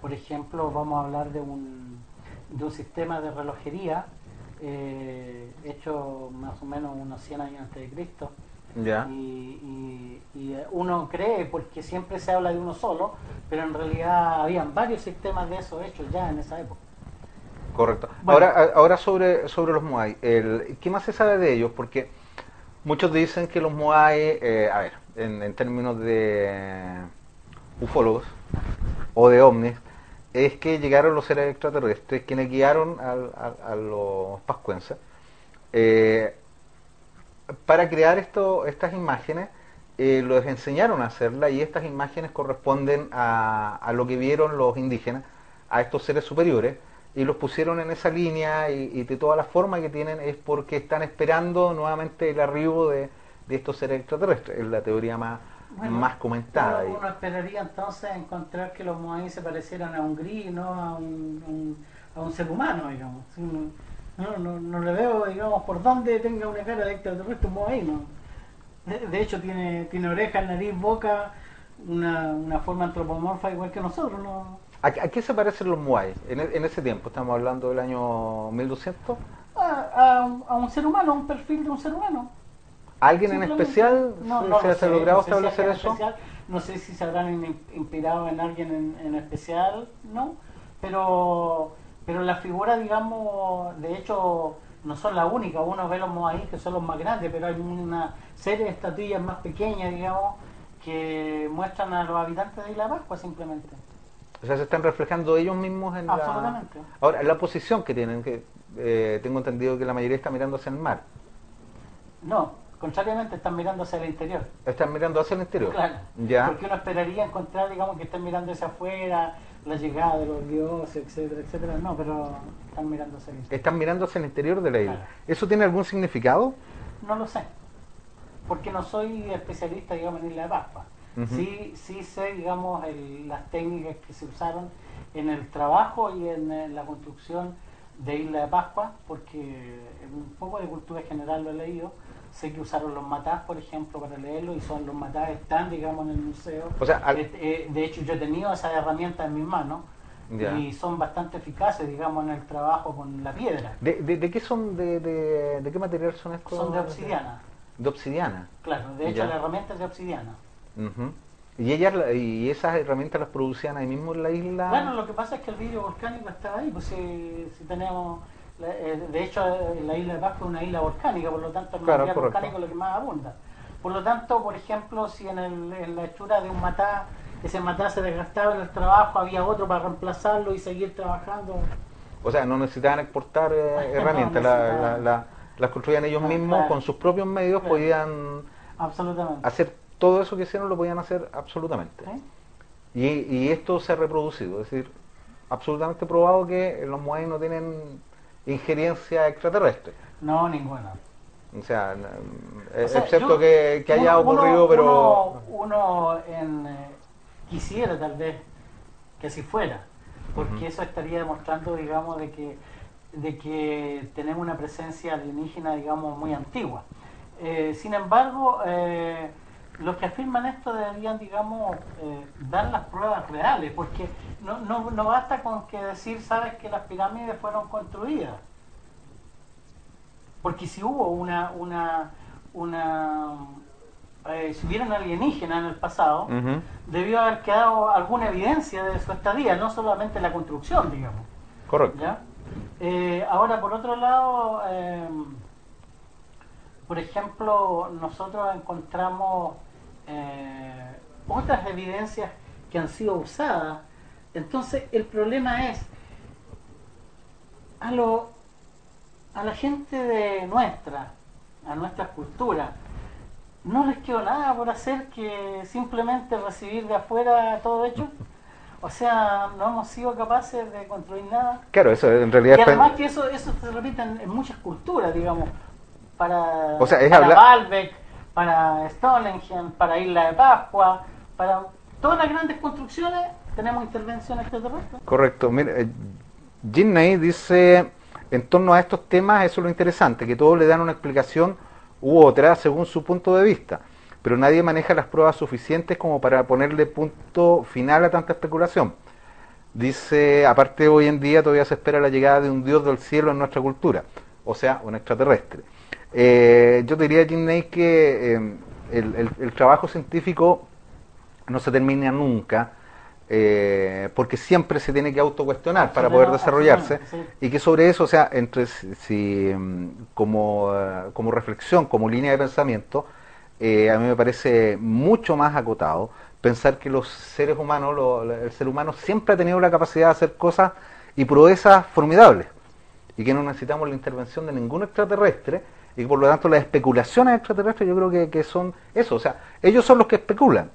por ejemplo, vamos a hablar de un, de un sistema de relojería eh, hecho más o menos unos 100 años antes de Cristo. Y, uno cree, porque siempre se habla de uno solo, pero en realidad habían varios sistemas de eso hechos ya en esa época. Correcto. Ahora, ahora sobre, sobre los Moai, el, ¿qué más se sabe de ellos? Porque Muchos dicen que los Moai, eh, a ver, en, términos de ufólogos o de ovnis, es que llegaron los seres extraterrestres quienes guiaron a, los pascuenses eh, para crear estas imágenes. Eh, los enseñaron a hacerla y estas imágenes corresponden a, a lo que vieron los indígenas, a estos seres superiores y los pusieron en esa línea y, de toda la forma que tienen es porque están esperando nuevamente el arribo de, estos seres extraterrestres. Es la teoría más, más comentada. Uno, esperaría entonces encontrar que los Moai se parecieran a un gris, no a un, a un ser humano, digamos. No, no, no, le veo, digamos, por dónde tenga una cara de extraterrestre un Moai, ¿no? De, hecho, tiene, tiene orejas, nariz, boca, una, una forma antropomorfa igual que nosotros, ¿no? ¿A, qué se parecen los Muay en, en, ese tiempo? Estamos hablando del año 1200. A, a, un ser humano, a un perfil de un ser humano. ¿Alguien en especial no, se, ha logrado establecer eso? no sé si se habrán inspirado en alguien en, especial, ¿no? Pero, pero la figura, digamos, de hecho, no son la única. Uno ve los Moai que son los más grandes, pero hay una serie de estatuillas más pequeñas, digamos, que muestran a los habitantes de Isla Pascua simplemente. O sea, se están reflejando ellos mismos en la... Ahora, la posición que tienen, que eh, tengo entendido que la mayoría está mirando hacia el mar. No, contrariamente están mirando hacia el interior. Están mirando hacia el interior. Claro. Ya. Porque uno esperaría encontrar, digamos, que están mirando hacia afuera, la llegada de los dioses, etcétera, etcétera. No, pero están mirando hacia el interior. Están mirando hacia el interior de la isla. ¿Eso tiene algún significado? No lo sé. Porque no soy especialista, digamos, en Isla de Pascua sí, sí sé, digamos, las técnicas que se usaron en el trabajo y en, la construcción de Isla de Pascua, porque un poco de cultura general lo he leído. Sé que usaron los matás, por ejemplo, para leerlo, y son los matás están, digamos, en el museo. O sea, eh, eh, de hecho, yo he tenido esa herramienta en mis manos. y son bastante eficaces, digamos, en el trabajo con la piedra. ¿De, de, qué son, de, de, qué material son estos? Son de obsidiana. De obsidiana. Claro, de hecho la herramienta es de obsidiana. ¿Y, ellas, ¿Y esas herramientas las producían ahí mismo en la isla? Bueno, lo que pasa es que el vidrio volcánico estaba ahí, pues si, si tenemos... Eh, de hecho, la isla de Pascua es una isla volcánica, por lo tanto el material volcánico es lo que más abunda. Por lo tanto, por ejemplo, si en, el, en la hechura de un matá, ese matá se desgastaba en el trabajo, había otro para reemplazarlo y seguir trabajando. O sea, no necesitaban exportar eh, herramientas, las construían ellos mismos con sus propios medios, podían absolutamente. hacer todo eso que hicieron, lo podían hacer absolutamente. Y, y, esto se ha reproducido, es decir, absolutamente probado que los Moai no tienen injerencia extraterrestre. No, ninguna. O sea, excepto que, haya ocurrido, pero... Uno, en, eh, quisiera tal vez que así fuera, porque eso estaría demostrando, digamos, de que, de que tenemos una presencia alienígena, digamos, muy antigua. Eh, sin embargo, eh, los que afirman esto deberían, digamos, dar las pruebas reales, porque no, no, no basta con que decir, sabes, que las pirámides fueron construidas porque si hubo una, una, una eh, si hubiera alienígena en el pasado, debió haber quedado alguna evidencia de su estadía, no solamente la construcción, digamos. Correcto. Eh, ahora, por otro lado, em, por ejemplo, nosotros encontramos eh, otras evidencias que han sido usadas. Entonces, el problema es, a lo a la gente de nuestra, a nuestra cultura, no les quedó nada por hacer que simplemente recibir de afuera todo hecho. O sea, no hemos sido capaces de construir nada. Claro, eso en realidad... Y además que eso, eso se repite en, muchas culturas, digamos. Para, o sea, es para Baalbek, para Stonehenge, para Isla de Pascua, para todas las grandes construcciones tenemos intervención extraterrestre. Correcto. Mira, eh, dice en torno a estos temas, eso es lo interesante, que todos le dan una explicación u otra según su punto de vista, pero nadie maneja las pruebas suficientes como para ponerle punto final a tanta especulación. Dice, aparte hoy en día todavía se espera la llegada de un dios del cielo en nuestra cultura, o sea, un extraterrestre. Eh, yo diría, Jim Ney, que eh, el, trabajo científico no se termina nunca, eh, porque siempre se tiene que autocuestionar para poder desarrollarse. y que sobre eso, o sea, entre si, como, eh, como reflexión, como línea de pensamiento, eh, a mí me parece mucho más acotado pensar que los seres humanos, el ser humano siempre ha tenido la capacidad de hacer cosas y proezas formidables y que no necesitamos la intervención de ningún extraterrestre y por lo tanto las especulaciones extraterrestres yo creo que, que son eso, o sea, ellos son los que especulan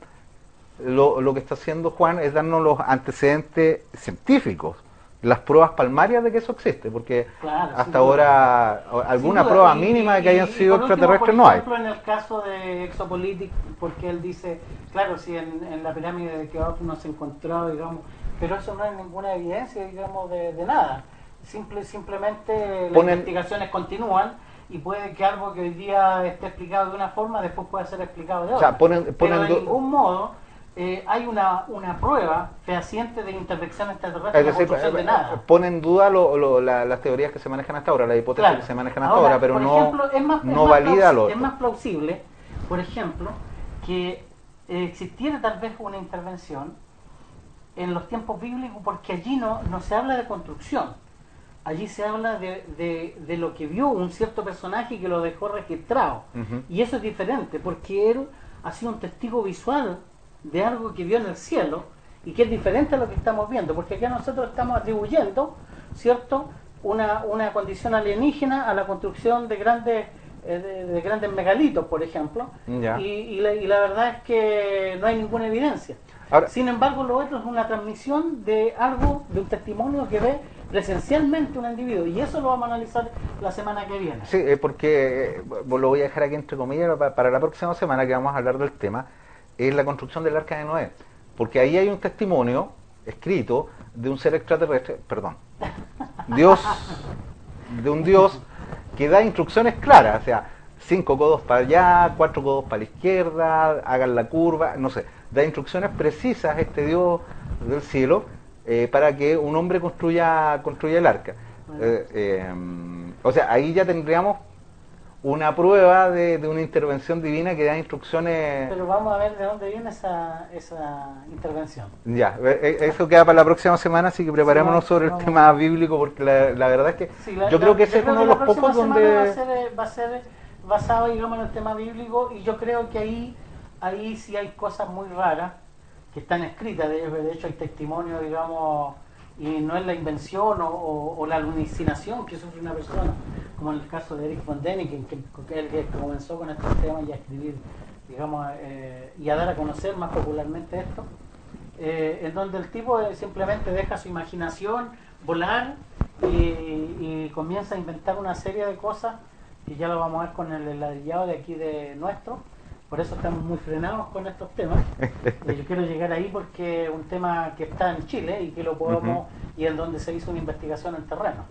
lo, lo que está haciendo Juan es darnos los antecedentes científicos, las pruebas palmarias de que eso existe, porque hasta ahora alguna prueba mínima de que hayan sido extraterrestres no hay. Por ejemplo, en el caso de Exopolitik, porque él dice, claro, si en, la pirámide de Keops no se encontró, digamos, pero eso no es ninguna evidencia, digamos, de, nada. Simple, simplemente las investigaciones continúan y puede que algo que hoy día esté explicado de una forma después pueda ser explicado de otra. O sea, ponen, pero de ningún modo eh, hay una, una prueba fehaciente de intervención extraterrestre es decir, de eh, nada. Pone en duda lo, las teorías que se manejan hasta ahora, las hipótesis que se manejan hasta ahora, pero no, no valida lo Es más plausible, por ejemplo, que existiera tal vez una intervención en los tiempos bíblicos, porque allí no, no se habla de construcción, allí se habla de, de, de lo que vio un cierto personaje que lo dejó registrado. Y eso es diferente, porque él ha sido un testigo visual de algo que vio en el cielo y que es diferente a lo que estamos viendo, porque acá nosotros estamos atribuyendo, ¿cierto?, una, una condición alienígena a la construcción de grandes eh, de, grandes megalitos, por ejemplo, y, la, verdad es que no hay ninguna evidencia. Sin embargo, lo otro es una transmisión de algo, de un testimonio que ve presencialmente un individuo, y eso lo vamos a analizar la semana que viene. Sí, eh, porque eh, lo voy a dejar aquí entre comillas para la próxima semana que vamos a hablar del tema es la construcción del arca de Noé, porque ahí hay un testimonio escrito de un ser extraterrestre, perdón, Dios, de un Dios que da instrucciones claras, o sea, cinco codos para allá, cuatro codos para la izquierda, hagan la curva, no sé, da instrucciones precisas este Dios del cielo eh, para que un hombre construya, construya el arca. Eh, eh, o sea, ahí ya tendríamos una prueba de, de, una intervención divina que da instrucciones. Pero vamos a ver de dónde viene esa, esa intervención. Ya, e, e, eso queda para la próxima semana, así que preparémonos sí, sobre el tema bíblico, porque la, la verdad es que sí, la, yo la, creo que ese es uno de los pocos donde. Va a, ser, va a ser basado, digamos, en el tema bíblico, y yo creo que ahí, ahí sí hay cosas muy raras que están escritas. De, de hecho, hay testimonio, digamos y no es la invención o, la alucinación que sufre una persona, como en el caso de Eric von Däniken, que, que, el que comenzó con estos temas y a escribir, digamos, eh, y a dar a conocer más popularmente esto, eh, en donde el tipo simplemente deja su imaginación volar y, y, comienza a inventar una serie de cosas, y ya lo vamos a ver con el ladrillado de aquí de nuestro, por eso estamos muy frenados con estos temas. yo quiero llegar ahí porque es un tema que está en Chile y que lo podemos, uh -huh. y en donde se hizo una investigación en terreno.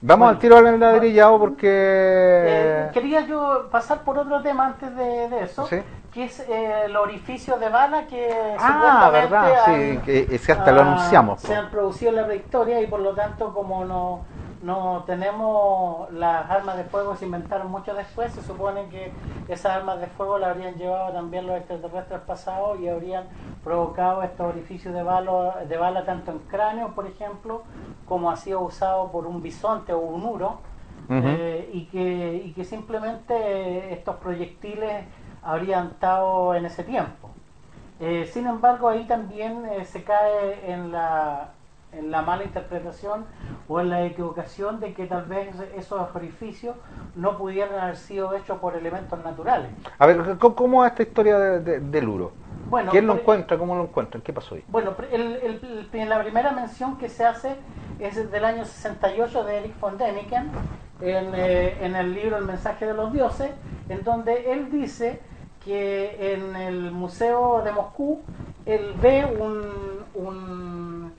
Vamos bueno, al tiro al ladrillado porque... Eh, quería yo pasar por otro tema antes de, de eso, ¿Sí? que es eh, el orificio de bala que ah, verdad, han, sí, que hasta lo anunciamos. Se han producido en la prehistoria y por lo tanto como no no tenemos las armas de fuego se inventaron mucho después se supone que esas armas de fuego las habrían llevado también los extraterrestres pasados y habrían provocado estos orificios de bala, de bala tanto en cráneos por ejemplo como ha sido usado por un bisonte o un uro uh -huh. eh, y, que, y que simplemente estos proyectiles habrían estado en ese tiempo eh, sin embargo ahí también eh, se cae en la en la mala interpretación o en la equivocación de que tal vez esos orificios no pudieran haber sido hechos por elementos naturales. A ver, ¿cómo es esta historia de, de, del uro? Bueno, ¿Quién lo encuentra? ¿Cómo lo encuentra? ¿Qué pasó ahí? Bueno, el, el, el, la primera mención que se hace es del año 68 de Erich von Däniken en, eh, en el libro El mensaje de los dioses, en donde él dice que en el Museo de Moscú él ve un, un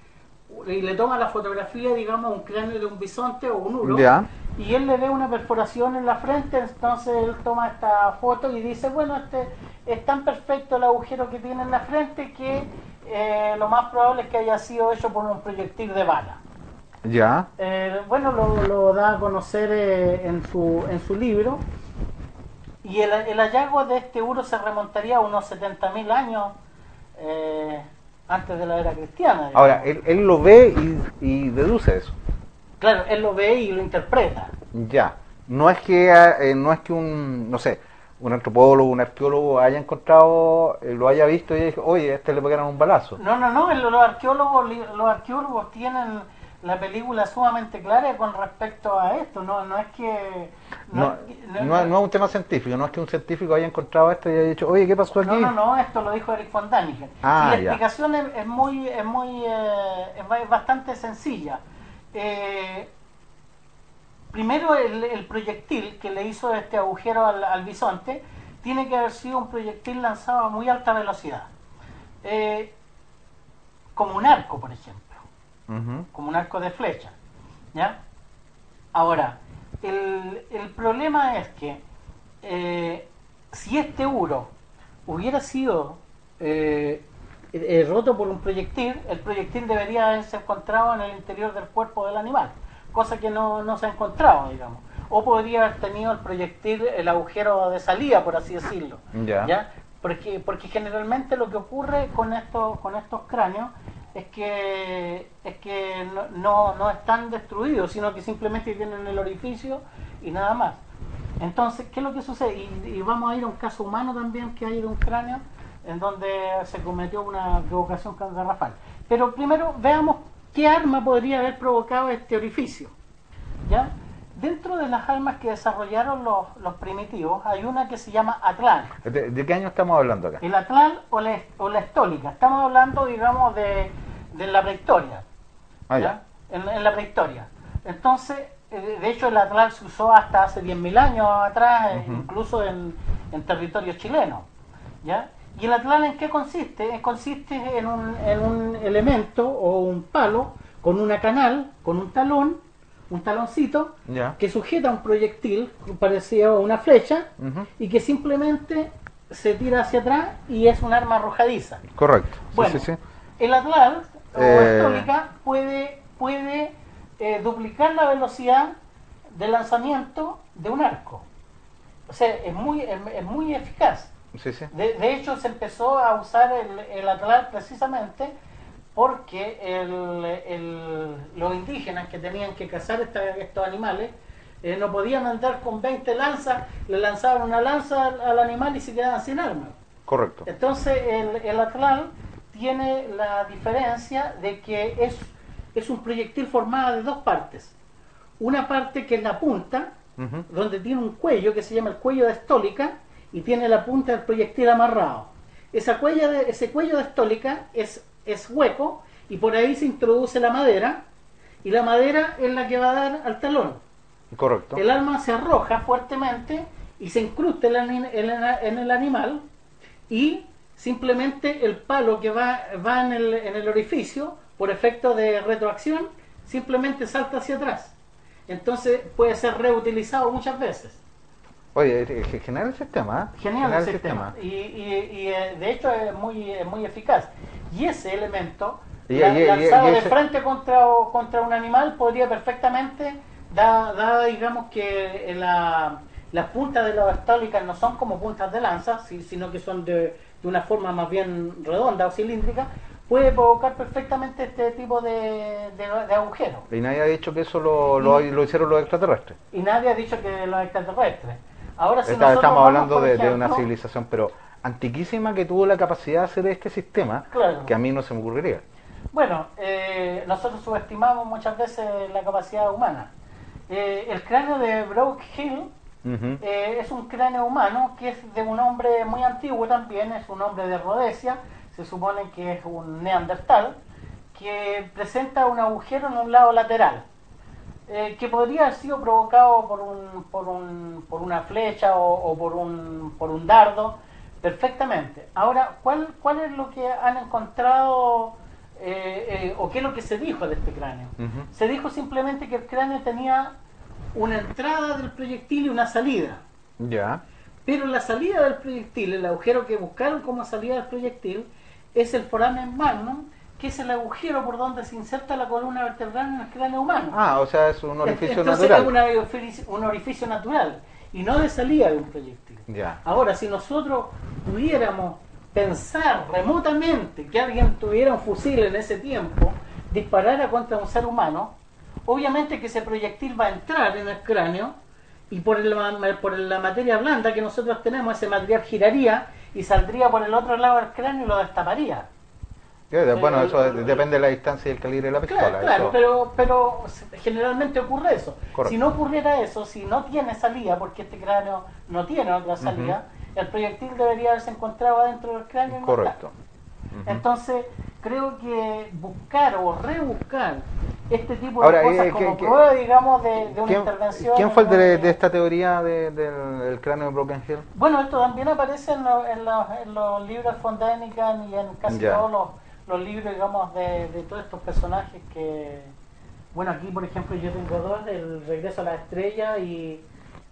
y le toma la fotografía, digamos, un cráneo de un bisonte o un uro, ya. y él le ve una perforación en la frente, entonces él toma esta foto y dice, bueno, este es tan perfecto el agujero que tiene en la frente que eh, lo más probable es que haya sido hecho por un proyectil de bala. Ya. Eh, bueno, lo, lo, da a conocer eh, en, su, en su libro, y el, el, hallazgo de este uro se remontaría a unos 70.000 años. Eh, antes de la era cristiana. Digamos. Ahora, él, él, lo ve y, y, deduce eso. Claro, él lo ve y lo interpreta. Ya. No es que eh, no es que un, no sé, un antropólogo, un arqueólogo haya encontrado, eh, lo haya visto y dijo, oye, a este le pegaron un balazo. No, no, no, los arqueólogos, los arqueólogos tienen la película sumamente clara con respecto a esto, no, no es que... No, no, no, no, es un tema científico, no es que un científico haya encontrado esto y haya dicho, oye, ¿qué pasó aquí? No, no, no, esto lo dijo Eric von Däniken. Ah, y la explicación es, es, muy, es, muy eh, es bastante sencilla. Eh, primero, el, el, proyectil que le hizo este agujero al, al, bisonte tiene que haber sido un proyectil lanzado a muy alta velocidad. Eh, como un arco, por ejemplo. Uh -huh. como un arco de flecha. ¿ya? Ahora, el, el problema es que eh, si este uro hubiera sido eh, eh, roto por un proyectil, el proyectil debería haberse encontrado en el interior del cuerpo del animal, cosa que no, no se ha encontrado, digamos. O podría haber tenido el proyectil el agujero de salida, por así decirlo. Yeah. ¿ya? Porque, porque generalmente lo que ocurre con estos, con estos cráneos es que es que no, no, no, están destruidos, sino que simplemente tienen el orificio y nada más. Entonces, ¿qué es lo que sucede? Y, y, vamos a ir a un caso humano también que hay de un cráneo en donde se cometió una provocación garrafal. Pero primero veamos qué arma podría haber provocado este orificio. ¿Ya? Dentro de las armas que desarrollaron los, los primitivos, hay una que se llama Atlán. ¿De, ¿De, qué año estamos hablando acá? El Atlán o la, o la estólica. Estamos hablando, digamos, de, de la prehistoria. Ah, ya. En, en, la prehistoria. Entonces, eh, de hecho, el Atlán se usó hasta hace 10.000 años atrás, uh -huh. incluso en, en territorio chileno. ¿ya? ¿Y el Atlán en qué consiste? Consiste en un, en un elemento o un palo con una canal, con un talón, un taloncito yeah. que sujeta un proyectil parecido a una flecha uh -huh. y que simplemente se tira hacia atrás y es un arma arrojadiza. Correcto. Bueno, sí, sí, el Atlas o Eh. puede, puede eh, duplicar la velocidad de lanzamiento de un arco. o sea, es muy, es, es muy eficaz. Sí, sí. De, de hecho, se empezó a usar el, el precisamente porque el, el- los indígenas que tenían que cazar esta- estos animales eh, no podían andar con 20 lanzas, le lanzaban una lanza al, al animal y se quedaban sin armas. Correcto. Entonces, el, el atlán tiene la diferencia de que es, es un proyectil formado de dos partes. Una parte que es la punta, donde tiene un cuello que se llama el cuello de estólica y tiene la punta del proyectil amarrado. Esa de- ese cuello de estólica es, es hueco y por ahí se introduce la madera y la madera es la que va a dar al talón. Correcto. El arma se arroja fuertemente y se incrusta en el- en el animal y simplemente el palo que va, va en, el, en el orificio, por efecto de retroacción, simplemente salta hacia atrás. Entonces puede ser reutilizado muchas veces. Oye, eh, ge- genial el sistema, ¿eh? Genial el sistema. Y, y- y, eh, de hecho es muy, es muy eficaz. Y ese elemento, Y- lanzado de ese- frente contra, contra un animal, podría perfectamente, dada da, digamos que la- las puntas de las estálicas no son como puntas de lanza, si- sino que son de, de una forma más bien redonda o cilíndrica, puede provocar perfectamente este tipo de, de, de agujeros. Y nadie ha dicho que eso lo, lo, lo hicieron los extraterrestres. Y nadie ha dicho que los extraterrestres. Ahora, si Está- estamos hablando de, de una civilización, pero antiquísima que tuvo la capacidad de hacer este sistema, Claro. que a mí no se me ocurriría. Bueno, eh, nosotros subestimamos muchas veces la capacidad humana. Eh, el cráneo de Broke Hill Ujú. eh, es un cráneo humano que es de un hombre muy antiguo también, es un hombre de Rhodesia, se supone que es un neandertal, que presenta un agujero en un lado lateral, eh, que podría haber sido provocado por, un, por, un, por una flecha o, o por, un, por un dardo, perfectamente. Ahora, ¿cuál, cuál es lo que han encontrado eh, eh, o qué es lo que se dijo de este cráneo? Ujú. Se dijo simplemente que el cráneo tenía una entrada del proyectil y una salida. Ya. Pero la salida del proyectil, el agujero que buscaron como salida del proyectil, es el foramen magnum, que es el agujero por donde se inserta la columna vertebral en el cráneo humano. Ah, o sea, es un orificio Entonces natural. es una un orificio natural y no de salida de un proyectil. Ya. Ahora, si nosotros pudiéramos pensar remotamente que alguien tuviera un fusil en ese tiempo, disparara contra un ser humano, obviamente que ese proyectil va a entrar en el cráneo y por, el por la materia blanda que nosotros tenemos, ese material giraría y saldría por el otro lado del cráneo y lo destaparía. Bueno, eso el- depende de la distancia y el calibre de la pistola. Claro, claro, pero, pero generalmente ocurre eso. Correcto. Si no ocurriera eso, si no tiene salida, porque este cráneo no tiene otra salida, el proyectil debería haberse encontrado adentro del cráneo. y no Entonces, creo que buscar o rebuscar este tipo Ahora, de cosas eh, como ¿qué- qué- prueba, digamos, de, de una ¿Quién, intervención... quién fue el de, de- de esta teoría de- del cráneo de Broken Hill? Bueno, esto también aparece en, lo- en los, en los libros von Däniken y en casi Ya. todos los, los libros, digamos, de, de todos estos personajes que... Bueno, aquí, por ejemplo, yo tengo dos, El regreso a la estrella y,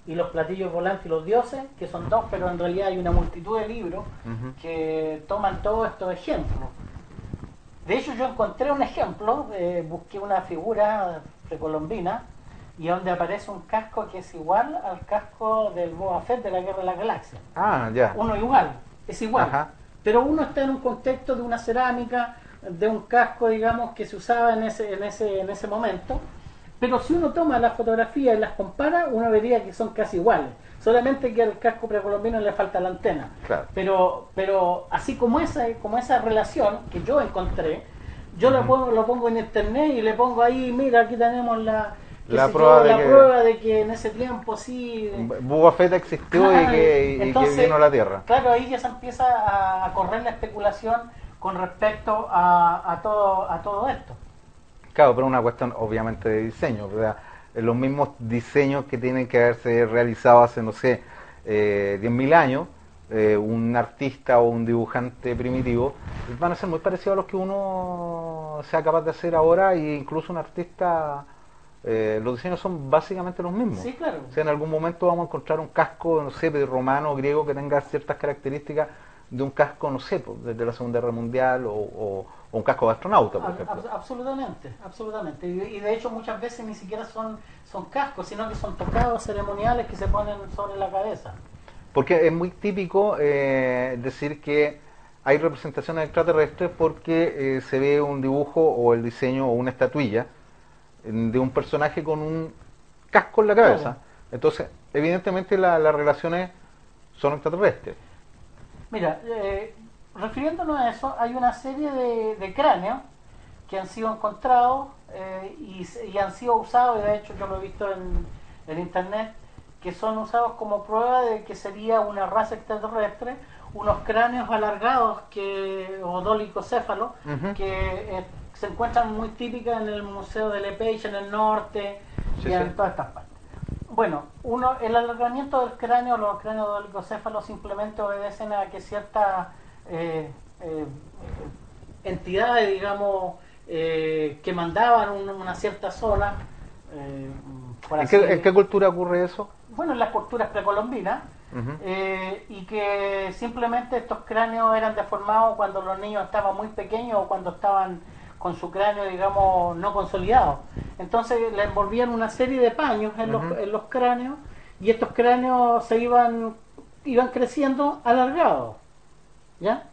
y Los platillos volantes y los dioses, que son dos, pero en realidad hay una multitud de libros que toman todos estos ejemplos. De hecho, yo encontré un ejemplo, eh, busqué una figura precolombina y donde aparece un casco que es igual al casco del Boba Fett de la Guerra de las Galaxias. Ah, ya. Uno igual, es igual. Ajá. Pero uno está en un contexto de una cerámica, de un casco, digamos, que se usaba en ese, en ese, en ese momento. Pero si uno toma las fotografías y las compara, uno vería que son casi iguales. Solamente que al casco precolombino le falta la antena. Claro. Pero, pero así como esa, como esa relación que yo encontré, yo lo, pongo, lo pongo en internet y le pongo ahí, mira, aquí tenemos la, La prueba de la que- prueba de que en ese tiempo sí... Boba Fett existió y que, y que vino a la Tierra. Claro, ahí ya se empieza a, a correr la especulación con respecto a, a todo, a todo esto. Claro, pero una cuestión obviamente de diseño. O sea, los mismos diseños que tienen que haberse realizado hace, no sé, eh, 10.000 años, eh, un artista o un dibujante primitivo, van a ser muy parecidos a los que uno sea capaz de hacer ahora e incluso un artista, eh, los diseños son básicamente los mismos. Sí, claro. O sea, en algún momento vamos a encontrar un casco, no sé, romano o griego que tenga ciertas características de un casco, no sé, pues, desde la Segunda Guerra Mundial o, o- un casco de astronauta, por ejemplo. absolutamente, absolutamente. Y, de hecho muchas veces ni siquiera son, son cascos, sino que son tocados ceremoniales que se ponen sobre la cabeza. Porque es muy típico eh, decir que hay representaciones extraterrestres porque eh, se ve un dibujo o el diseño o una estatuilla de un personaje con un casco en la cabeza. Entonces, evidentemente las relaciones son extraterrestres. Mira, eh, refiriéndonos a eso, hay una serie de, cráneos que han sido encontrados eh, y, han sido usados, y de hecho yo lo he visto en, en, internet, que son usados como prueba de que sería una raza extraterrestre, unos cráneos alargados que, o dolicocéfalos que eh, se encuentran muy típicas en el Museo de Lepage en el norte y en todas estas partes. Bueno, uno, el alargamiento del cráneo, los cráneos dolicocéfalos simplemente obedecen a que ciertas eh, eh, entidades, digamos, eh, que mandaban una cierta zona. ¿En, qué, cultura ocurre eso? Bueno, en las culturas precolombinas. y que simplemente estos cráneos eran deformados cuando los niños estaban muy pequeños o cuando estaban con su cráneo, digamos, no consolidado. Entonces le envolvían una serie de paños en, los, en los cráneos y estos cráneos se iban, iban creciendo alargados. ¿Ya?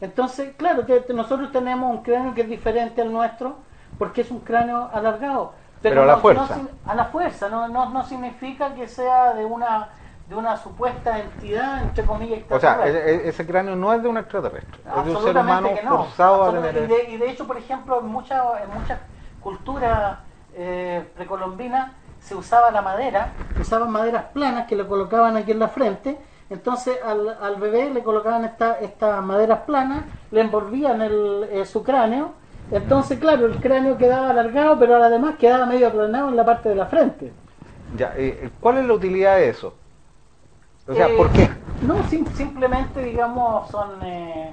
Entonces, claro, nosotros tenemos un cráneo que es diferente al nuestro porque es un cráneo alargado. Pero, a la fuerza. a la fuerza, no, no, no significa que sea de una de una supuesta entidad, entre comillas, O sea, e, e, ese cráneo no es de un extraterrestre, es de un ser humano forzado a tener... Y de, y de, hecho, por ejemplo, en muchas en muchas culturas eh, precolombinas se usaba la madera, usaban maderas planas que le colocaban aquí en la frente, entonces al, al bebé le colocaban estas esta maderas planas, le envolvían el, eh, su cráneo, entonces claro, el cráneo quedaba alargado, pero además quedaba medio aplanado en la parte de la frente. Ya, eh, ¿cuál es la utilidad de eso? O sea, ¿por qué? No, simplemente, digamos, son eh,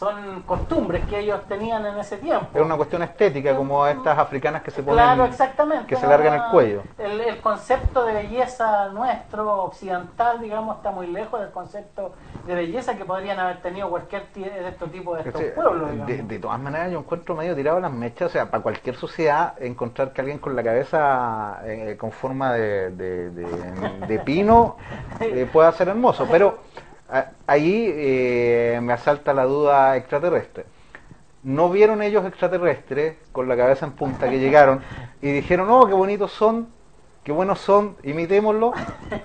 son costumbres que ellos tenían en ese tiempo. Es una cuestión estética, como estas africanas que se ponen, claro, exactamente, que se largan el cuello. El, el, concepto de belleza nuestro, occidental, digamos, está muy lejos del concepto de belleza que podrían haber tenido cualquier de estos tipos de estos pueblos. De, todas maneras, yo encuentro medio tirado las mechas, o sea, para cualquier sociedad, encontrar que alguien con la cabeza eh, con forma de, de pino eh, pueda ser hermoso, pero ahí eh, me asalta la duda extraterrestre. ¿No vieron ellos extraterrestres con la cabeza en punta que llegaron y dijeron, oh, qué bonitos son, qué buenos son, imitémoslo?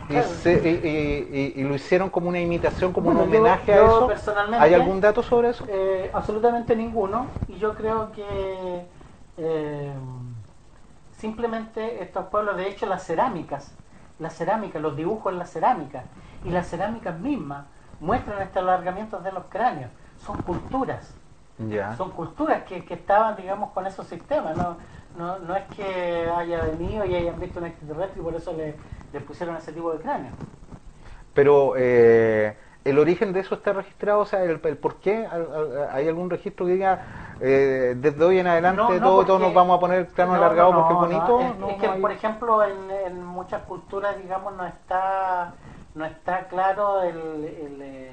Y, lo hicieron como una imitación, como un homenaje a eso. ¿Hay algún dato sobre eso? Eh, absolutamente ninguno. Y yo creo que eh, simplemente estos pueblos, de hecho las cerámicas, las cerámicas, los dibujos en la cerámica y las cerámicas mismas, muestran estos alargamientos de los cráneos. Son culturas. Son culturas que, que, estaban, digamos, con esos sistemas. No, no, no es que haya venido y hayan visto un extraterrestre y por eso le, le pusieron ese tipo de cráneo. Pero eh, el origen de eso está registrado, o sea, el, por qué, ¿hay algún registro que diga eh, desde hoy en adelante todos nos vamos a poner cráneo alargado porque es bonito? Es, que, por ejemplo, en, en muchas culturas, digamos, no está no está claro el, el, eh,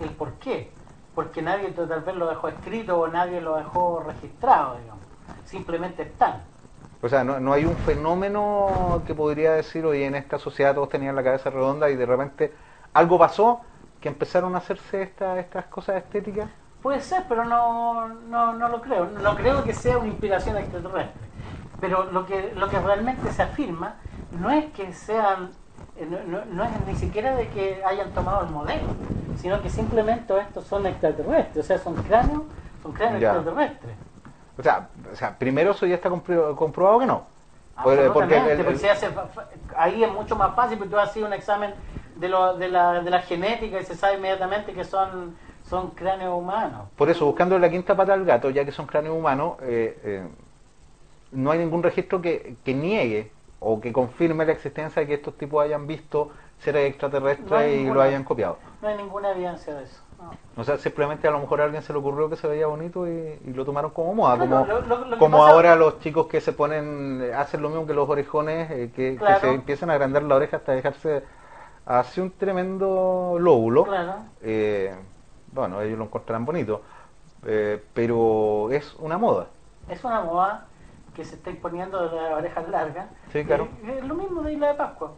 el por qué. Porque nadie tal vez lo dejó escrito o nadie lo dejó registrado, digamos. Simplemente están. O sea, no, no hay un fenómeno que podría decir, hoy en esta sociedad todos tenían la cabeza redonda y de repente algo pasó que empezaron a hacerse esta, estas cosas estéticas. Puede ser, pero no, no, no lo creo. No creo que sea una inspiración extraterrestre. Pero lo que, lo que realmente se afirma no es que sean eh, no, es ni siquiera de que hayan tomado el modelo, sino que simplemente estos son extraterrestres, o sea, son cráneos, son cráneos extraterrestres. O sea, o sea, primero eso ya está comprobado que no. Porque, ahí es mucho más fácil, porque tú haces un examen de, lo, de, la, de la genética y se sabe inmediatamente que son, son cráneos humanos. Por eso, buscando la quinta pata del gato, ya que son cráneos humanos, eh, eh, no hay ningún registro que, que niegue o que confirme la existencia de que estos tipos hayan visto seres extraterrestres y lo hayan copiado. No hay ninguna evidencia de eso. O sea, simplemente a lo mejor a alguien se le ocurrió que se veía bonito y, lo tomaron como moda, como, como ahora los chicos que se ponen, hacen lo mismo que los orejones, eh, que, se empiezan a agrandar la oreja hasta dejarse hace un tremendo lóbulo. Eh, bueno, ellos lo encontrarán bonito. eh, pero es una moda. Es una moda que se está imponiendo de las orejas largas. Sí, claro. Eh, Es lo mismo de Isla de Pascua.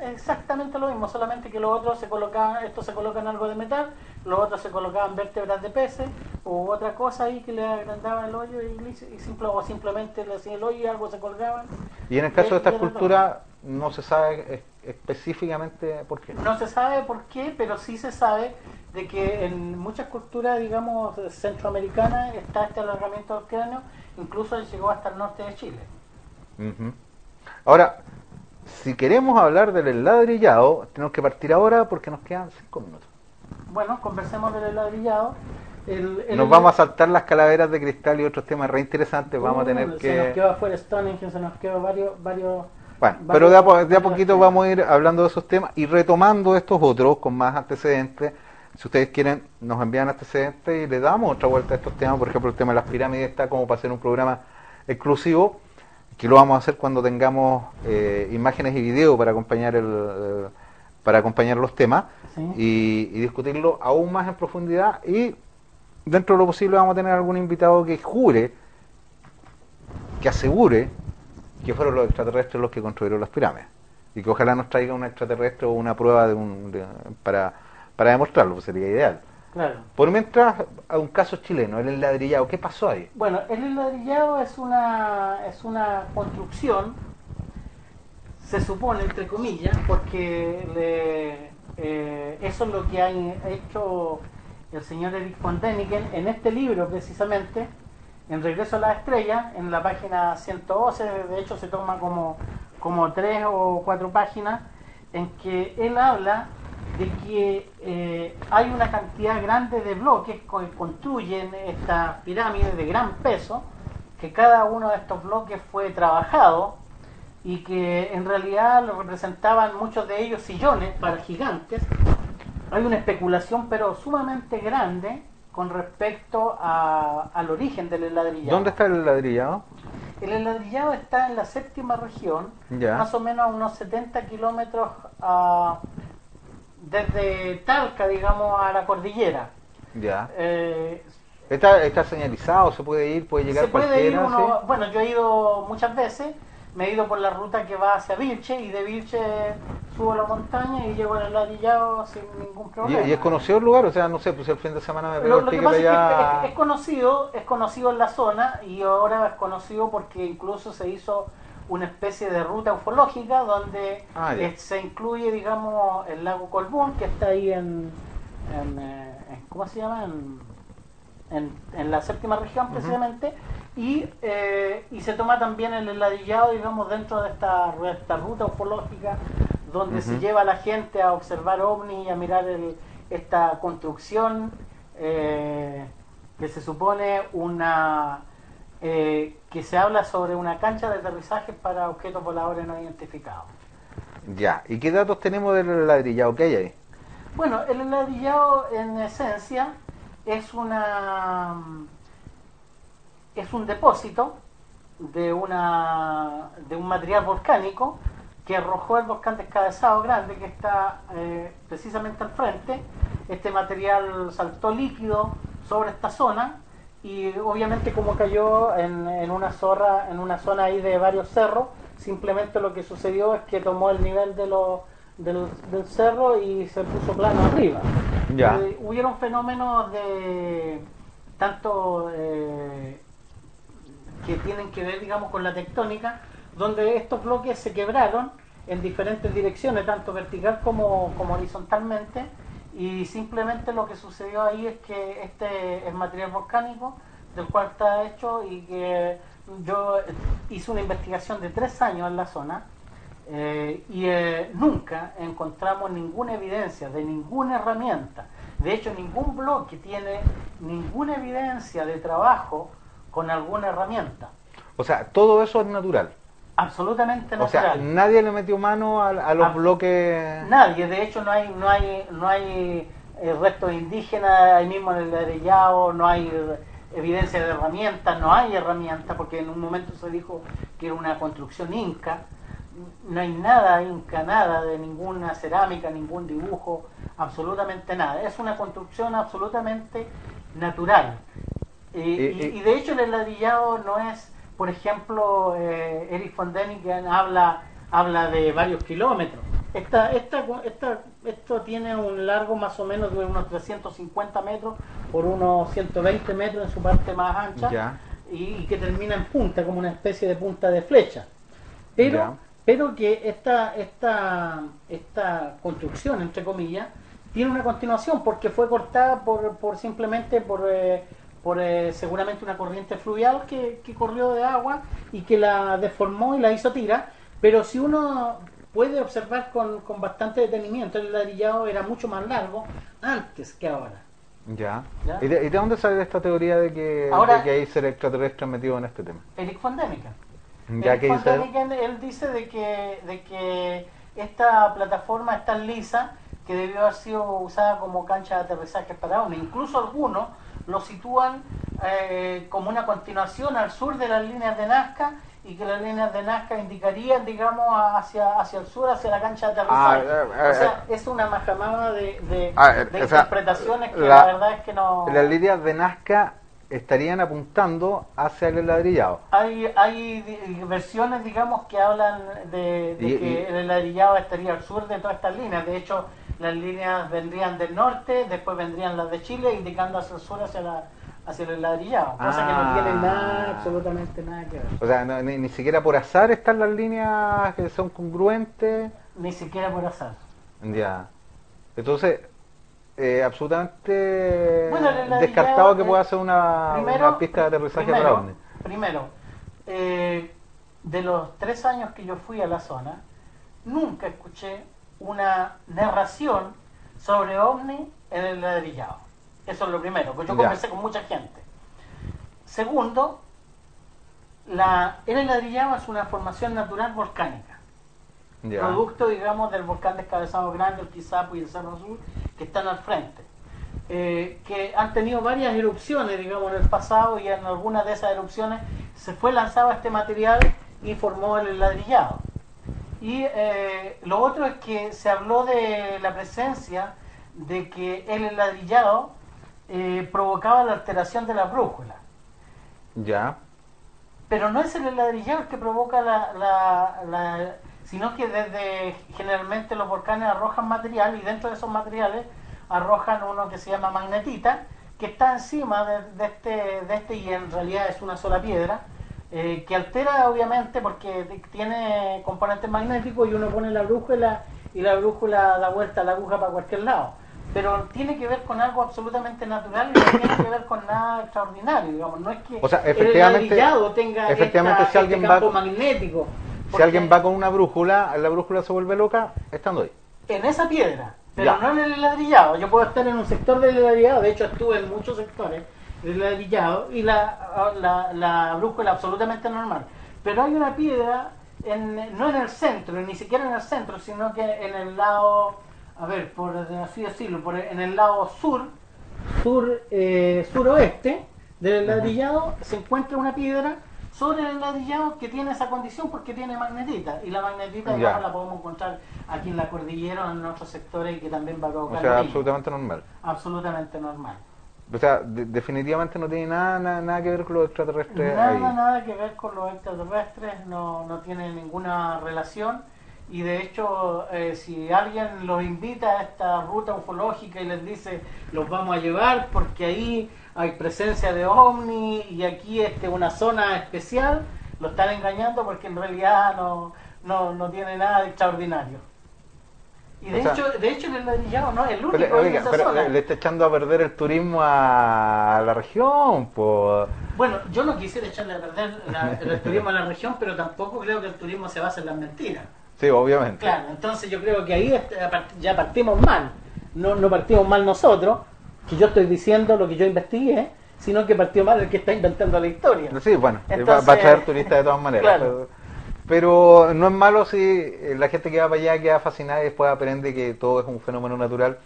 Exactamente lo mismo, solamente que los otros se colocaban, estos se colocan algo de metal, los otros se colocaban vértebras de peces o otra cosa ahí que le agrandaban el hoyo y, y simple, o simplemente le hacían el hoyo y algo se colgaban. Y en el caso de esta Eh, escultura no se sabe es- específicamente por qué. No se sabe por qué, pero sí se sabe de que en muchas culturas, digamos, centroamericanas está este alargamiento del cráneo, incluso llegó hasta el norte de Chile. Ahora, si queremos hablar del ladrillado, tenemos que partir ahora porque nos quedan cinco minutos. Bueno, conversemos del ladrillado. El- el- Nos vamos a saltar las calaveras de cristal y otros temas re interesantes. Vamos a tener Uh, Se nos que... quedó afuera Stonehenge, se nos quedó varios... varios Bueno, varios- pero de a, de poquito vamos a ir hablando de esos temas y retomando estos otros con más antecedentes. Si ustedes quieren, nos envían antecedentes y le damos otra vuelta a estos temas. Por ejemplo, el tema de las pirámides está como para hacer un programa exclusivo, que lo vamos a hacer cuando tengamos eh, imágenes y videos para acompañar el, eh, para acompañar los temas Sí. y, y discutirlo aún más en profundidad y dentro de lo posible vamos a tener algún invitado que jure, que asegure que fueron los extraterrestres los que construyeron las pirámides y que ojalá nos traiga un extraterrestre o una prueba de un, de- para, para demostrarlo, pues sería ideal. Claro. Por mientras, a un caso chileno, el enladrillado, ¿qué pasó ahí? Bueno, el enladrillado es una, es una construcción, se supone, entre comillas, porque le- eh, eso es lo que ha hecho el señor Eric von Däniken en este libro, precisamente, en Regreso a la Estrella, en la página 112, de hecho se toma como, como tres o cuatro páginas, en que él habla de que eh, hay una cantidad grande de bloques que construyen estas pirámides de gran peso, que cada uno de estos bloques fue trabajado y que en realidad lo representaban muchos de ellos sillones para gigantes. Hay una especulación pero sumamente grande con respecto a- al origen del enladrillado. ¿Dónde está el ladrillado? El enladrillado está en la séptima región, Ya. más o menos a unos 70 kilómetros ah, desde Talca, digamos, a la cordillera. Ya. Eh, ¿Está, está señalizado? ¿Se puede ir? ¿Puede llegar se puede ir cualquiera? uno, sí? bueno, yo he ido muchas veces, me he ido por la ruta que va hacia Vilche y de Vilche subo la montaña y llego al enladrillado sin ningún problema. ¿Y, y es conocido el lugar? O sea, no sé, pues el fin de semana me pegó Lo, lo que pasa es que allá. es, es conocido, es conocido en la zona y ahora es conocido porque incluso se hizo una especie de ruta ufológica donde Ah, se incluye, digamos, el lago Colbún que está ahí en, en, eh, en- ¿cómo se llama? En, en, la séptima región precisamente. Y, eh, y se toma también el heladillado, digamos, dentro de esta, de esta ruta ufológica donde se lleva a la gente a observar ovnis y a mirar el- esta construcción eh, que se supone una eh, que se habla sobre una cancha de aterrizaje para objetos voladores no identificados. Ya. ¿Y qué datos tenemos del ladrillado que hay ahí? Bueno, el enladrillado en esencia es una es un depósito de una de un material volcánico que arrojó el volcán descabezado grande que está eh, precisamente al frente. Este material saltó líquido sobre esta zona y obviamente como cayó en, en una zorra, en una zona ahí de varios cerros, simplemente lo que sucedió es que tomó el nivel de los del, del cerro y se puso plano arriba. Ya. Eh, hubieron fenómenos de tanto eh, que tienen que ver, digamos, con la tectónica, donde estos bloques se quebraron en diferentes direcciones, tanto vertical como, como horizontalmente, y simplemente lo que sucedió ahí es que este es material volcánico del cual está hecho y que yo hice una investigación de tres años en la zona eh, y eh, nunca encontramos ninguna evidencia de ninguna herramienta. De hecho, ningún bloque tiene ninguna evidencia de trabajo con alguna herramienta. O sea, todo eso es natural. Absolutamente O sea, natural. nadie le metió mano a, a los bloques. Nadie, de hecho no hay, no hay, no hay eh, restos indígenas ahí mismo en el Arellao, no hay eh, evidencia de herramientas, no hay herramientas, porque en un momento se dijo que era una construcción inca, no hay nada inca, nada de ninguna cerámica, ningún dibujo, absolutamente nada. Es una construcción absolutamente natural. Y, y- y de hecho el enladrillado no es, por ejemplo, eh, Eric von Däniken habla, habla de varios kilómetros. Esta, esta, esta, esto tiene un largo más o menos de unos 350 metros por unos 120 metros en su parte más ancha y, y que termina en punta, como una especie de punta de flecha. Pero, pero que esta, esta, esta construcción, entre comillas, tiene una continuación porque fue cortada por, por simplemente por, eh, por eh, seguramente una corriente fluvial que, que corrió de agua y que la deformó y la hizo tira. Pero si uno puede observar con, con bastante detenimiento, el ladrillado era mucho más largo antes que ahora. Ya. ¿Ya? ¿Y, de, y de dónde sale esta teoría de que, Ahora- de que hay seres extraterrestres metidos en este tema? Eric von Däniken. Ya Eric que dice él. Däniken, él dice de que, de que esta plataforma es tan lisa que debió haber sido usada como cancha de aterrizaje para ovnis. Incluso algunos lo sitúan eh, como una continuación al sur de las líneas de Nazca y que las líneas de Nazca indicarían, digamos, hacia, hacia el sur, hacia la cancha de aterrizaje. Ah, eh, o sea, es una majamada de, de, Ah, eh, de o sea, interpretaciones que la- la, verdad es que no... Las líneas de Nazca estarían apuntando hacia el ladrillado. Hay, hay versiones, digamos, que hablan de, de Y- que y- el ladrillado estaría al sur de todas estas líneas. De hecho, las líneas vendrían del norte, después vendrían las de Chile, indicando hacia el sur, hacia, la, hacia el ladrillado. Cosa que no Ah. tiene nada, absolutamente nada que ver. O sea, no- ni, ni siquiera por azar están las líneas que son congruentes. Ni siquiera por azar. Ya. Entonces, eh, absolutamente Bueno, descartado que eh, pueda ser una, primero- una pista de aterrizaje primero, para ovni. Primero, eh, de los tres años que yo fui a la zona, nunca escuché una narración sobre ovni en el ladrillado. Eso es lo primero, porque yo Ya. conversé con mucha gente. Segundo, la, el ladrillado es una formación natural volcánica Ya. producto, digamos, del volcán descabezado grande, el Quizapo y el Cerro Sur, que están al frente. Eh, que han tenido varias erupciones, digamos, en el pasado y en algunas de esas erupciones se fue lanzado este material y formó el ladrillado. Y eh, lo otro es que se habló de la presencia de que el ladrillado eh, provocaba la alteración de la brújula. Ya. Pero no es el ladrillado el que provoca la, la- la- sino que desde generalmente los volcanes arrojan material y dentro de esos materiales arrojan uno que se llama magnetita, que está encima de, de este, de este y en realidad es una sola piedra, eh, que altera obviamente porque tiene componentes magnéticos y uno pone la brújula y la brújula da vuelta a la aguja para cualquier lado. Pero tiene que ver con algo absolutamente natural y no tiene que ver con nada extraordinario, digamos. No es que O sea, el efectivamente- ladrillado tenga efectivamente, esta- si alguien este campo magnético. Si alguien va con una brújula, la brújula se vuelve loca estando ahí. En esa piedra, pero Ya. no en el ladrillado. Yo puedo estar en un sector del ladrillado, de hecho estuve en muchos sectores del ladrillado y la, la, la brújula absolutamente normal. Pero hay una piedra, en, no en el centro, ni siquiera en el centro, sino que en el lado, a ver, por así decirlo, por, en el lado sur, sur eh, suroeste del ladrillado se encuentra una piedra sobre el ladrillado que tiene esa condición porque tiene magnetita y la magnetita Ya. la podemos encontrar aquí en la cordillera o en otros sectores y que también va a O provocar sea, lo mismo. absolutamente normal. absolutamente normal O sea, de- definitivamente no tiene nada, nada, nada que ver con los extraterrestres nada ahí. nada que ver con los extraterrestres no, no tiene ninguna relación y de hecho eh, si alguien los invita a esta ruta ufológica y les dice los vamos a llevar porque ahí hay presencia de ovni y aquí este una zona especial lo están engañando porque en realidad no, no, no tiene nada de extraordinario y de O sea- hecho de hecho el ladrillado no es el único Pero, en oiga, esa pero zona. le, está echando a perder el turismo a la región, pues. Bueno, yo no quisiera echarle a perder la- el turismo a la región, pero tampoco creo que el turismo se base en las mentiras. Sí, obviamente. Claro, entonces yo creo que ahí este, ya partimos mal. No, no partimos mal nosotros, que yo estoy diciendo lo que yo investigué, sino que partió mal el que está inventando la historia. Sí, bueno, va- Entonces- va a traer turistas de todas maneras. Claro. Pero, pero no es malo si eh, la gente que va para allá queda fascinada y después aprende que todo es un fenómeno natural.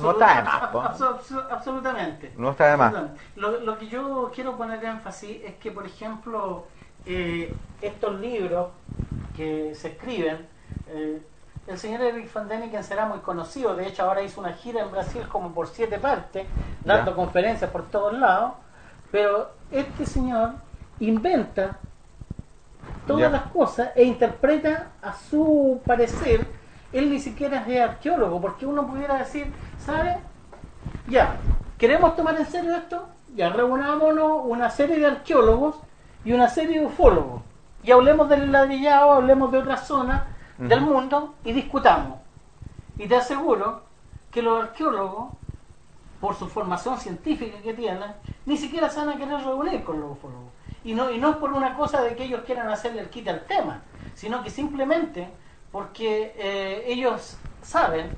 no está de más, abso- absolutamente. No está de más. Lo, lo que yo quiero poner énfasis es que, por ejemplo, eh, estos libros que se escriben, eh, el señor Eric Van Däniken será muy conocido, de hecho ahora hizo una gira en Brasil como por siete partes, dando conferencias por todos lados, Pero este señor inventa todas las cosas e interpreta a su parecer. Él ni siquiera es arqueólogo, porque uno pudiera decir, ¿sabe? Ya, ¿queremos tomar en serio esto? Ya, reunámonos una serie de arqueólogos y una serie de ufólogos. Y hablemos del ladrillado, hablemos de otras zonas del mundo y discutamos. Y te aseguro que los arqueólogos, por su formación científica que tienen, ni siquiera se van a querer reunir con los ufólogos. Y no, y no es por una cosa de que ellos quieran hacerle el quite al tema, sino que simplemente porque eh, ellos saben,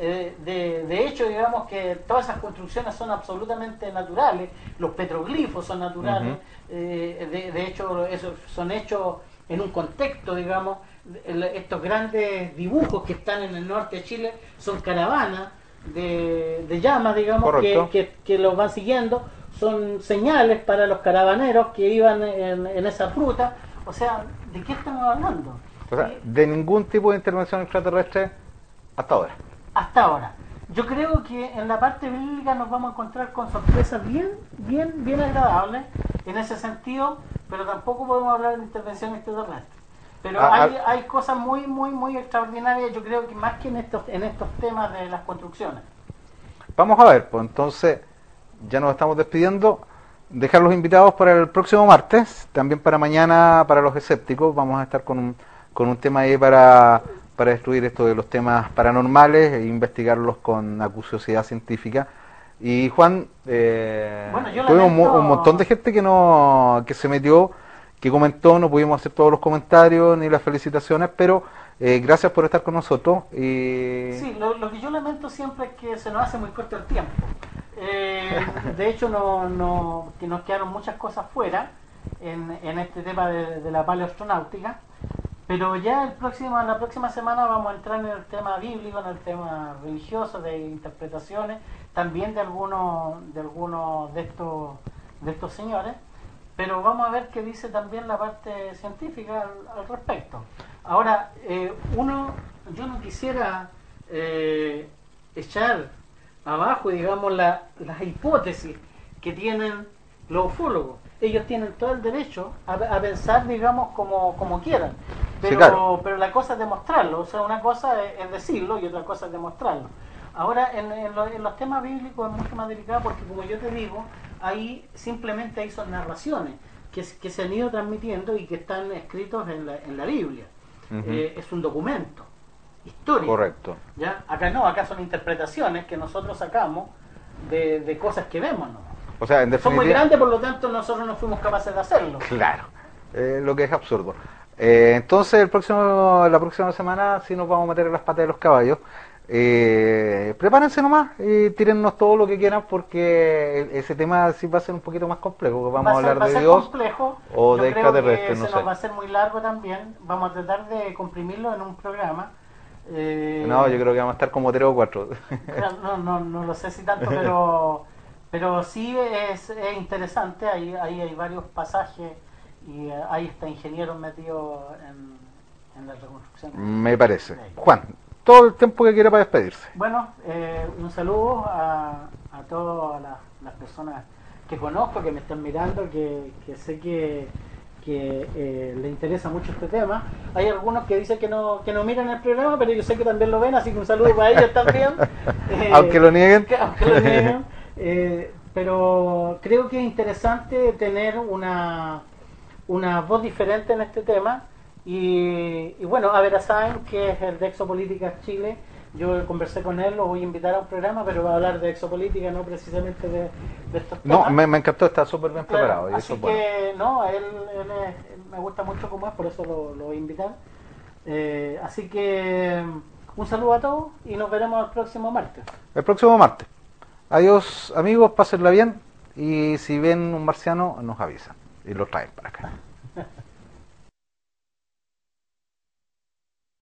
eh, de, de hecho, digamos que todas esas construcciones son absolutamente naturales, los petroglifos son naturales, eh, de, de hecho, esos son hechos en un contexto, digamos, el- estos grandes dibujos que están en el norte de Chile son caravanas de, de llamas, digamos, que, que, que los van siguiendo, son señales para los caravaneros que iban en, en esa ruta. O sea, ¿de qué estamos hablando? O sea, Y- de ningún tipo de intervención extraterrestre hasta ahora. hasta ahora. Yo creo que en la parte bíblica nos vamos a encontrar con sorpresas bien, bien, bien agradables en ese sentido, pero tampoco podemos hablar de intervención extraterrestre. Pero Ah, hay, ah. hay cosas muy, muy, muy extraordinarias, yo creo que más que en estos, en estos temas de las construcciones. Vamos a ver, pues entonces ya nos estamos despidiendo. Dejar los invitados para el próximo martes, también para mañana para los escépticos. Vamos a estar con un, con un tema ahí para, para destruir esto de los temas paranormales e investigarlos con acuciosidad científica. Y Juan, eh, Bueno, yo lamento- mu- un montón de gente que no que se metió, que comentó, no pudimos hacer todos los comentarios ni las felicitaciones, pero eh, gracias por estar con nosotros. Sí, lo, que yo lamento siempre es que se nos hace muy corto el tiempo. Eh, de hecho, no, no, que nos quedaron muchas cosas fuera en, en este tema de, de la paleoastronáutica. Pero ya el próximo, la próxima semana vamos a entrar en el tema bíblico, en el tema religioso, de interpretaciones, también de algunos de, algunos de, estos, de estos señores. Pero vamos a ver qué dice también la parte científica al, al respecto. Ahora, eh, uno, yo no quisiera eh, echar abajo, digamos, la- las hipótesis que tienen los ufólogos. Ellos tienen todo el derecho a, a pensar, digamos, como, como quieran. Pero, claro. pero la cosa es demostrarlo. O sea, una cosa es, es decirlo y otra cosa es demostrarlo. Ahora, en, en lo- en los temas bíblicos es mucho más delicado porque, como yo te digo, ahí simplemente ahí son narraciones que, que se han ido transmitiendo y que están escritos en la, en la Biblia. Eh, es un documento histórico. Correcto. ¿ya? Acá no, acá son interpretaciones que nosotros sacamos de, de cosas que vemos. ¿no? O sea, en Son muy definitiva... grandes, por lo tanto nosotros no fuimos capaces de hacerlo. Claro, eh, lo que es absurdo. Eh, entonces, el próximo, la próxima semana sí nos vamos a meter en las patas de los caballos. Eh, prepárense nomás y tírennos todo lo que quieran porque ese tema sí va a ser un poquito más complejo. Vamos Va a hablar de Dios complejo. o Yo de extraterrestres, no se sé. nos va a ser muy largo también. Vamos a tratar de comprimirlo en un programa. Eh, No, yo creo que vamos a estar como tres o cuatro. No, no, no lo sé si tanto, pero, pero sí es, es interesante. Ahí, ahí hay varios pasajes y eh, ahí está ingenieros metidos en, en la reconstrucción. Me parece. Juan, todo el tiempo que quiera para despedirse. Bueno, eh, un saludo a, a todas las, las personas que conozco, que me están mirando, que, que sé que, que eh, le interesa mucho este tema. Hay algunos que dicen que no, que no miran el programa, pero yo sé que también lo ven, así que un saludo para ellos también. Eh, Aunque lo nieguen. que- aunque lo nieguen. Eh, pero creo que es interesante tener una, una voz diferente en este tema. Y, y bueno, a ver, saben que es el de Exopolíticas Chile. Yo conversé con él, lo voy a invitar a un programa, pero va a hablar de exopolítica, no precisamente de, de estos temas. No, me, me encantó, está súper bien Claro, preparado. y así eso es bueno. que, no, a él, él es- él me gusta mucho como es, por eso lo, lo voy a invitar. Eh, así que un saludo a todos y nos veremos el próximo martes. El próximo martes. Adiós amigos, pásenla bien y si ven un marciano nos avisan y lo traen para acá.